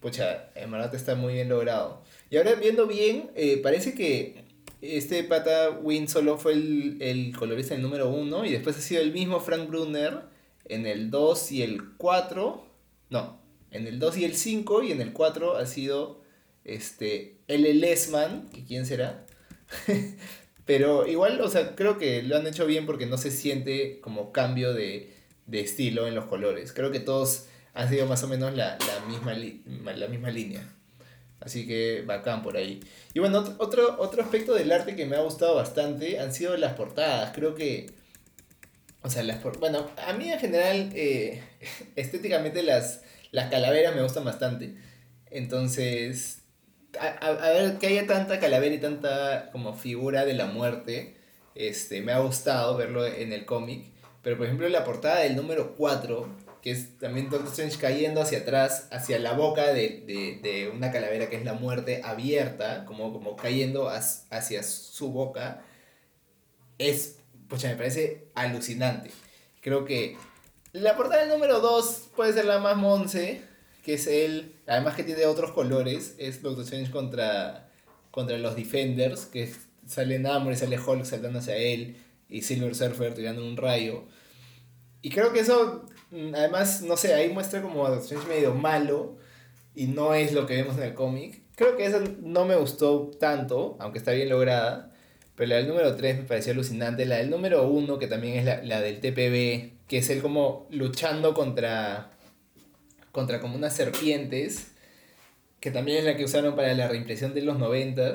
pucha, en verdad está muy bien logrado. Y ahora viendo bien, eh, parece que este pata Win solo fue el, el colorista el número uno y después ha sido el mismo Frank Brunner en el 2 y el 4. No, en el 2 y el 5 y en el 4 ha sido este L. Lesman, que quién será. Pero igual, o sea, creo que lo han hecho bien porque no se siente como cambio de, de estilo en los colores. Creo que todos han sido más o menos la, la, misma, la misma línea. Así que bacán por ahí. Y bueno, otro, otro aspecto del arte que me ha gustado bastante han sido las portadas. Creo que... O sea, las bueno, a mí en general, eh, estéticamente las, las calaveras me gustan bastante. Entonces, a, a, ver que haya tanta calavera y tanta como figura de la muerte, este, me ha gustado verlo en el cómic. Pero por ejemplo la portada del número 4 que es también Doctor Strange cayendo hacia atrás, hacia la boca de, una calavera que es la muerte abierta, como, como cayendo hacia su boca, es, pues me parece alucinante. Creo que la portada del número 2 puede ser la más monce, que es él, además que tiene otros colores, es Doctor Strange contra, contra los Defenders, que sale Namor y sale Hulk saltando hacia él, y Silver Surfer tirando un rayo. Y creo que eso Mm, además, no sé, ahí muestra como a Strange medio malo y no es lo que vemos en el cómic. Creo que esa no me gustó tanto, aunque está bien lograda. Pero la del número 3 me pareció alucinante. La del número 1, que también es la, la del TPB, que es él como luchando contra, contra como unas serpientes, que también es la que usaron para la reimpresión de los 90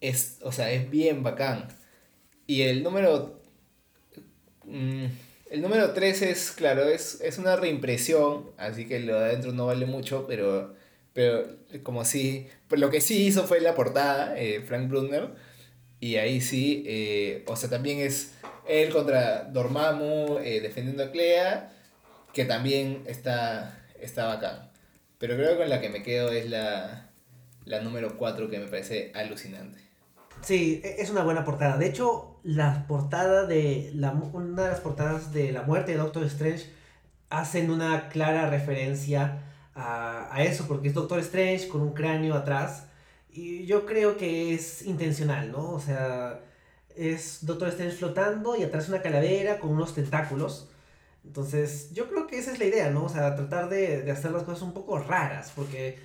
es, o sea, es bien bacán. Y el número... Mmm, el número 3 es, claro, es, es una reimpresión, así que lo de adentro no vale mucho, pero, pero como si, pues lo que sí hizo fue la portada, eh, Frank Brunner, y ahí sí, eh, o sea, también es él contra Dormammu eh, defendiendo a Clea, que también está, está bacán. Pero creo que con la que me quedo es la, la número 4 que me parece alucinante. Sí, e, es una buena portada. De hecho, de la, una de las portadas de la muerte de Doctor Strange hacen una clara referencia a, a eso, porque es Doctor Strange con un cráneo atrás. Y yo creo que es intencional, ¿no? O sea, es Doctor Strange flotando y atrás una calavera con unos tentáculos. Entonces, yo creo que esa es la idea, ¿no? O sea, tratar de, de hacer las cosas un poco raras, porque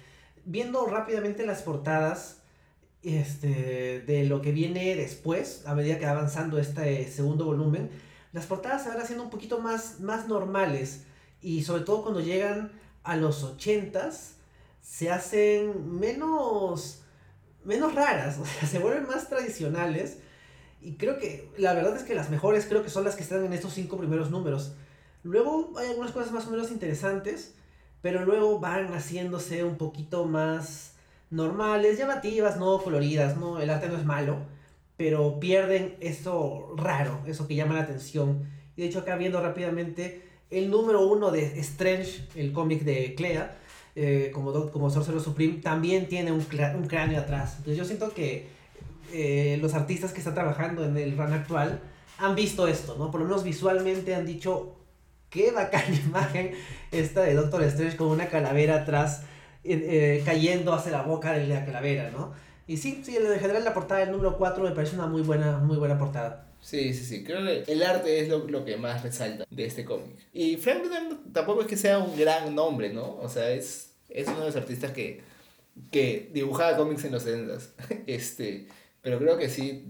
viendo rápidamente las portadas, este, de lo que viene después, a medida que va avanzando este segundo volumen, las portadas se van haciendo un poquito más, más normales y sobre todo cuando llegan a los 80s se hacen menos, menos raras, o sea, se vuelven más tradicionales y creo que la verdad es que las mejores creo que son las que están en estos cinco primeros números. Luego hay algunas cosas más o menos interesantes, pero luego van haciéndose un poquito más normales, llamativas, no coloridas, no, el arte no es malo, pero pierden eso raro, eso que llama la atención. Y de hecho acá viendo rápidamente el número uno de Strange, el cómic de Clea, eh, como, como Sorcerer Supreme, también tiene un, cráneo atrás. Entonces yo siento que eh, los artistas que están trabajando en el run actual han visto esto, ¿no? Por lo menos visualmente han dicho, qué bacana imagen esta de Doctor Strange con una calavera atrás eh, cayendo hacia la boca de la calavera, ¿no? Y sí, sí, en general la portada del número 4 me parece una muy buena, muy buena portada. Sí, sí, sí. Creo que el arte es lo, lo que más resalta de este cómic. Y Frank Miller tampoco es que sea un gran nombre, ¿no? O sea, es, es uno de los artistas que, que dibujaba cómics en los 70 este, Pero creo que sí.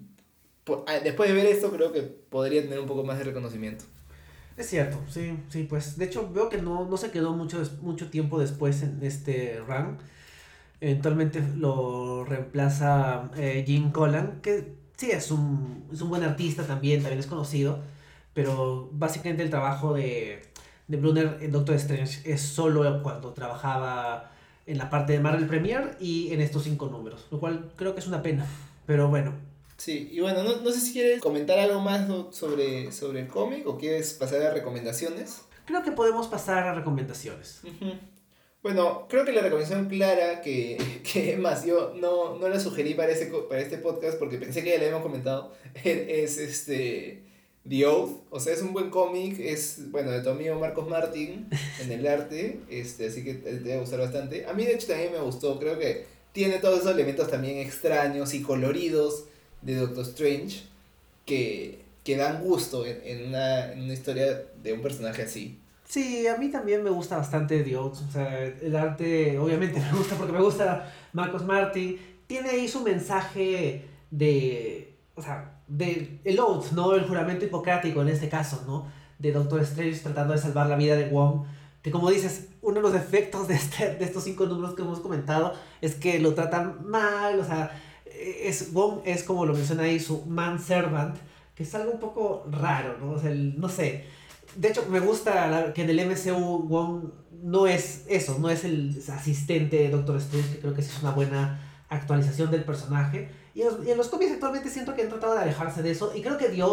Ah, después de ver esto, creo que podría tener un poco más de reconocimiento. Es cierto, sí, sí, pues de hecho veo que no, no se quedó mucho, mucho tiempo después en este run. Eventualmente lo reemplaza eh, Jim Collan, que sí es un, es un buen artista también, también es conocido, pero básicamente el trabajo de, de Brunner en Doctor Strange es solo cuando trabajaba en la parte de Marvel Premier y en estos cinco números, lo cual creo que es una pena, pero bueno, Sí, y bueno, no, no sé si quieres comentar algo más sobre, sobre el cómic o quieres pasar a recomendaciones. Creo que podemos pasar a recomendaciones. Bueno, creo que la recomendación clara, que, que más, yo no, no la sugerí para, ese, para este podcast porque pensé que ya le habíamos comentado, es este The Oath. O sea, es un buen cómic, es, bueno, de tu amigo Marcos Martin en el arte, este, así que te, va a gustar bastante. A mí de hecho también me gustó, creo que tiene todos esos elementos también extraños y coloridos de Doctor Strange que, que dan gusto en, en, una, en una historia de un personaje así. Sí, a mí también me gusta bastante Oath. O sea, el arte obviamente me gusta porque me gusta Marcos Martin. Tiene ahí su mensaje de, o sea, de el Oath, ¿no? El juramento hipocrático en este caso, ¿no? De Doctor Strange tratando de salvar la vida de Wong. Que como dices, uno de los efectos de, este, de estos cinco números que hemos comentado es que lo tratan mal, o sea, es, Wong es como lo menciona ahí, su man servant, que es algo un poco raro, ¿no? O sea, no sé. De hecho, me gusta que en el MCU Wong no es eso, no es el asistente de Doctor Strange, que creo que es una buena actualización del personaje y en, los, cómics actualmente siento que han tratado de alejarse de eso. Y creo que The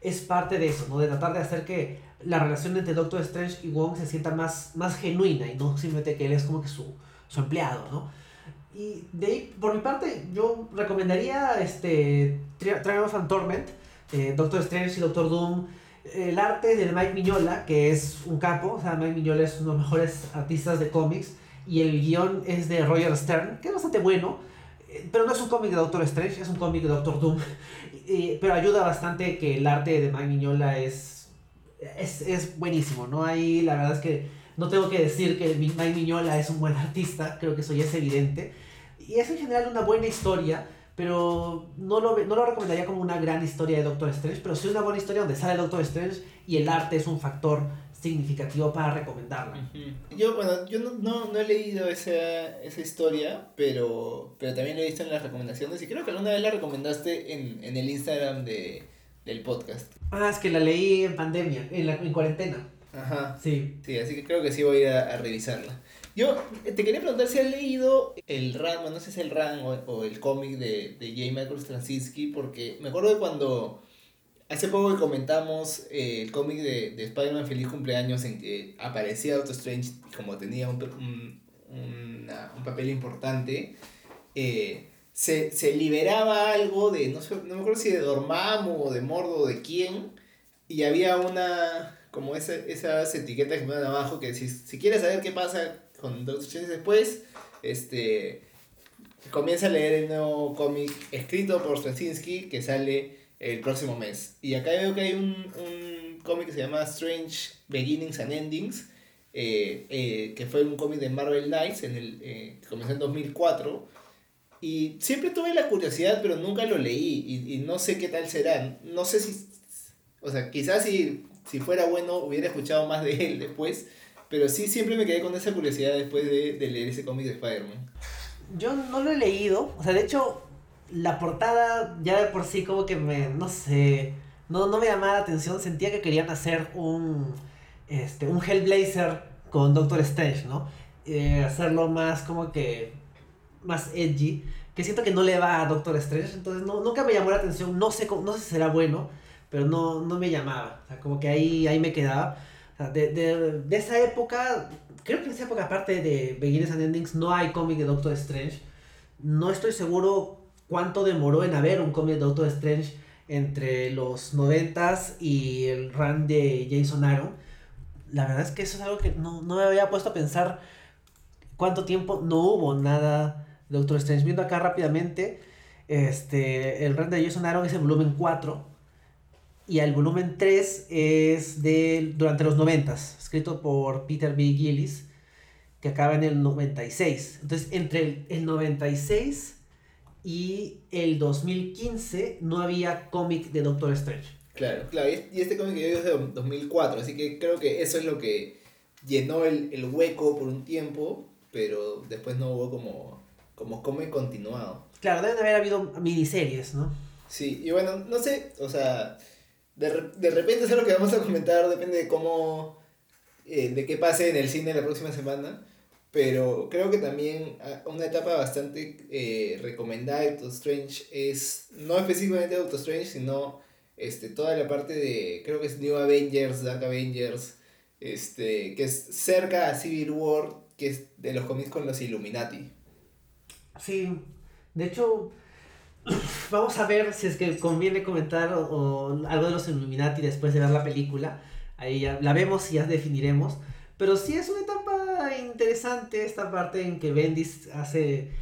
es parte de eso, ¿no? De tratar de hacer que la relación entre Doctor Strange y Wong se sienta más, más genuina y no simplemente que él es como que su, su empleado, ¿no? Y de ahí, por mi parte, yo recomendaría este Triumph and Torment, eh, Doctor Strange y Doctor Doom. El arte de Mike Miñola, que es un capo, o sea, Mike Miñola es uno de los mejores artistas de cómics. Y el guion es de Roger Stern, que es bastante bueno pero no es un cómic de Doctor Strange, es un cómic de Doctor Doom. pero ayuda bastante que el arte de Mike Miñola es, es, es, buenísimo, ¿no? Ahí la verdad es que no tengo que decir que Mike Miñola es un buen artista, creo que eso ya es evidente. Y es en general una buena historia, pero no lo, no lo recomendaría como una gran historia de Doctor Strange, pero sí una buena historia donde sale Doctor Strange y el arte es un factor significativo para recomendarla. Yo, bueno, yo no, no, he leído esa, esa, historia, pero, pero también lo he visto en las recomendaciones y creo que alguna vez la recomendaste en, en el Instagram de, del podcast. Ah, es que la leí en pandemia, en, la, en cuarentena. Ajá. Sí. Sí, así que creo que sí voy a, a revisarla. Yo eh, te quería preguntar si has leído el run, no sé si es el run o, el cómic de, de J. Michael Straczynski, porque me acuerdo de cuando Hace poco que comentamos eh, el cómic de, de Spider-Man Feliz Cumpleaños en que aparecía Doctor Strange como tenía un, un, un papel importante. Eh, se, se, liberaba algo de, no, sé, no me acuerdo si de Dormammu o de Mordo o de quién, y había una, como esa, esas etiquetas que ponen abajo que si, si quieres saber qué pasa con Doctor Strange después, este, comienza a leer el nuevo cómic escrito por Straczynski que sale el próximo mes. Y acá veo que hay un, un cómic que se llama Strange Beginnings and Endings, eh, eh, que fue un cómic de Marvel Knights, en el, eh, que comenzó en 2004. Y siempre tuve la curiosidad, pero nunca lo leí y, y, no sé qué tal será. No sé si, o sea, quizás si, si fuera bueno hubiera escuchado más de él después, pero sí siempre me quedé con esa curiosidad después de, leer ese cómic de Spider-Man. Yo no lo he leído, o sea, de hecho la portada ya de por sí como que me, no sé, no, no me llamaba la atención, sentía que querían hacer un, este, un Hellblazer con Doctor Strange, ¿no? Eh, hacerlo más como que, más edgy, que siento que no le va a Doctor Strange, entonces no, nunca me llamó la atención, no sé, no sé si será bueno, pero no, no me llamaba, o sea, como que ahí, ahí me quedaba. de, de, de, esa época, creo que en esa época aparte de Beginnings and Endings no hay cómic de Doctor Strange. No estoy seguro cuánto demoró en haber un cómic de Doctor Strange entre los noventas y el run de Jason Aaron. La verdad es que eso es algo que no, no me había puesto a pensar cuánto tiempo no hubo nada de Doctor Strange. Viendo acá rápidamente, este, el run de Jason Aaron es el volumen 4 y el volumen 3 es de durante los noventas, escrito por Peter B. Gillis, que acaba en el 96. Entonces, entre el, el 96 y el 2015 no había cómic de Doctor Strange. Claro, claro, y este cómic que yo es de 2004, así que creo que eso es lo que llenó el, el hueco por un tiempo, pero después no hubo como, como cómic continuado. Claro, deben haber habido miniseries, ¿no? Sí, y bueno, no sé, o sea, de, de repente es lo que vamos a comentar, depende de cómo, eh, de qué pase en el cine la próxima semana, Pero creo que también ah, una etapa bastante eh, recomendada de Doctor Strange es, no específicamente Doctor Strange, sino este, toda la parte de, creo que es New Avengers, Dark Avengers, este, que es cerca a Civil War, que es de los cómics con los Illuminati. Sí, de hecho, vamos a ver si es que conviene comentar algo de los Illuminati después de ver la película. Ahí ya la vemos y ya definiremos. Pero sí es una etapa interesante esta parte en que Bendis hace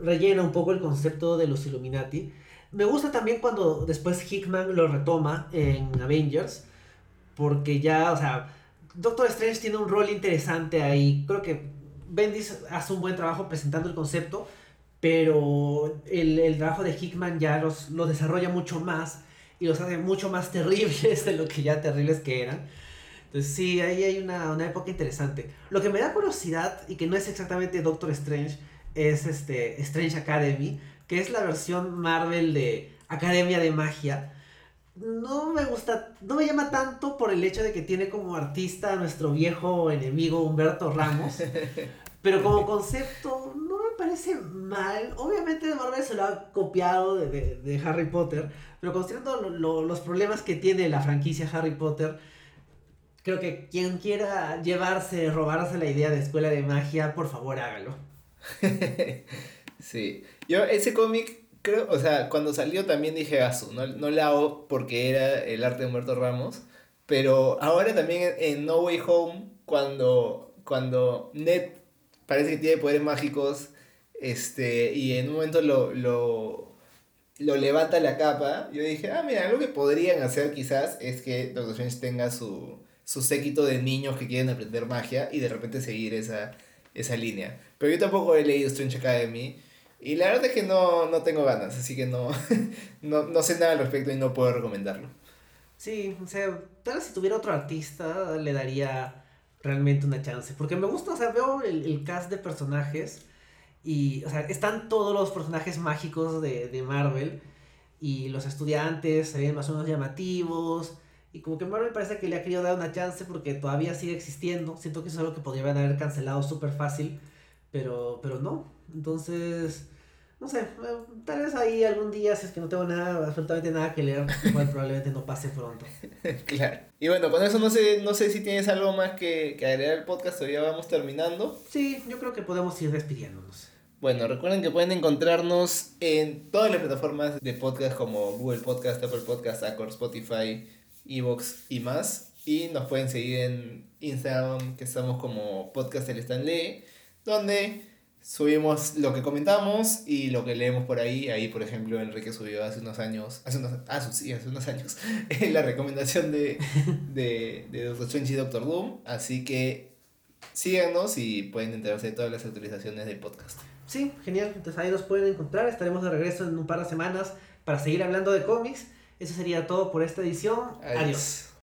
rellena un poco el concepto de los Illuminati. Me gusta también cuando después Hickman lo retoma en Avengers, porque ya, o sea, Doctor Strange tiene un rol interesante ahí. Creo que Bendis hace un buen trabajo presentando el concepto, pero el, trabajo de Hickman ya los, lo desarrolla mucho más y los hace mucho más terribles de lo que ya terribles que eran. Entonces sí, ahí hay una, una época interesante. Lo que me da curiosidad y que no es exactamente Doctor Strange es este Strange Academy, que es la versión Marvel de Academia de Magia. No me gusta, no me llama tanto por el hecho de que tiene como artista a nuestro viejo enemigo Humberto Ramos, pero como concepto parece mal. Obviamente Marvel se lo ha copiado de, de, Harry Potter, pero considerando los problemas que tiene la franquicia Harry Potter, creo que quien quiera llevarse, robarse la idea de escuela de magia, por favor hágalo. sí, yo ese cómic creo, o sea, cuando salió también dije Asu, no, no la hago porque era el arte de Humberto Ramos, pero ahora también en No Way Home, cuando, cuando Ned parece que tiene poderes mágicos, este, y en un momento lo, lo, lo levanta la capa, yo dije, ah, mira, lo que podrían hacer quizás es que Doctor Strange tenga su, su séquito de niños que quieren aprender magia y de repente seguir esa, esa línea. Pero yo tampoco he leído Strange Academy y la verdad es que no, no tengo ganas, así que no, no, no sé nada al respecto y no puedo recomendarlo. Sí, o sea, tal vez si tuviera otro artista le daría realmente una chance. Porque me gusta, o sea, veo el, el cast de personajes y, o sea, están todos los personajes mágicos de, de Marvel y los estudiantes se ven más o menos llamativos y como que Marvel parece que le ha querido dar una chance porque todavía sigue existiendo. Siento que eso es algo que podrían haber cancelado súper fácil, pero, pero no. Entonces, no sé, tal vez ahí algún día, si es que no tengo nada, absolutamente nada que leer, igual probablemente no pase pronto. claro. Y bueno, con eso no sé, no sé si tienes algo más que, que agregar al podcast, todavía vamos terminando. Sí, yo creo que podemos ir despidiéndonos. Bueno, recuerden que pueden encontrarnos en todas las plataformas de podcast como Google Podcast, Apple Podcast, Accord, Spotify, Evox y más. Y nos pueden seguir en Instagram, que estamos como Podcast El Stanley, donde subimos lo que comentamos y lo que leemos por ahí. Ahí, por ejemplo, Enrique subió hace unos años, hace unos, ah, sí, hace unos años, la recomendación de, de, de Doctor Strange y Doctor Doom. Así que síganos y pueden enterarse de todas las actualizaciones del podcast. Sí, genial. Entonces ahí nos pueden encontrar. Estaremos de regreso en un par de semanas para seguir hablando de cómics. Eso sería todo por esta edición. Adiós.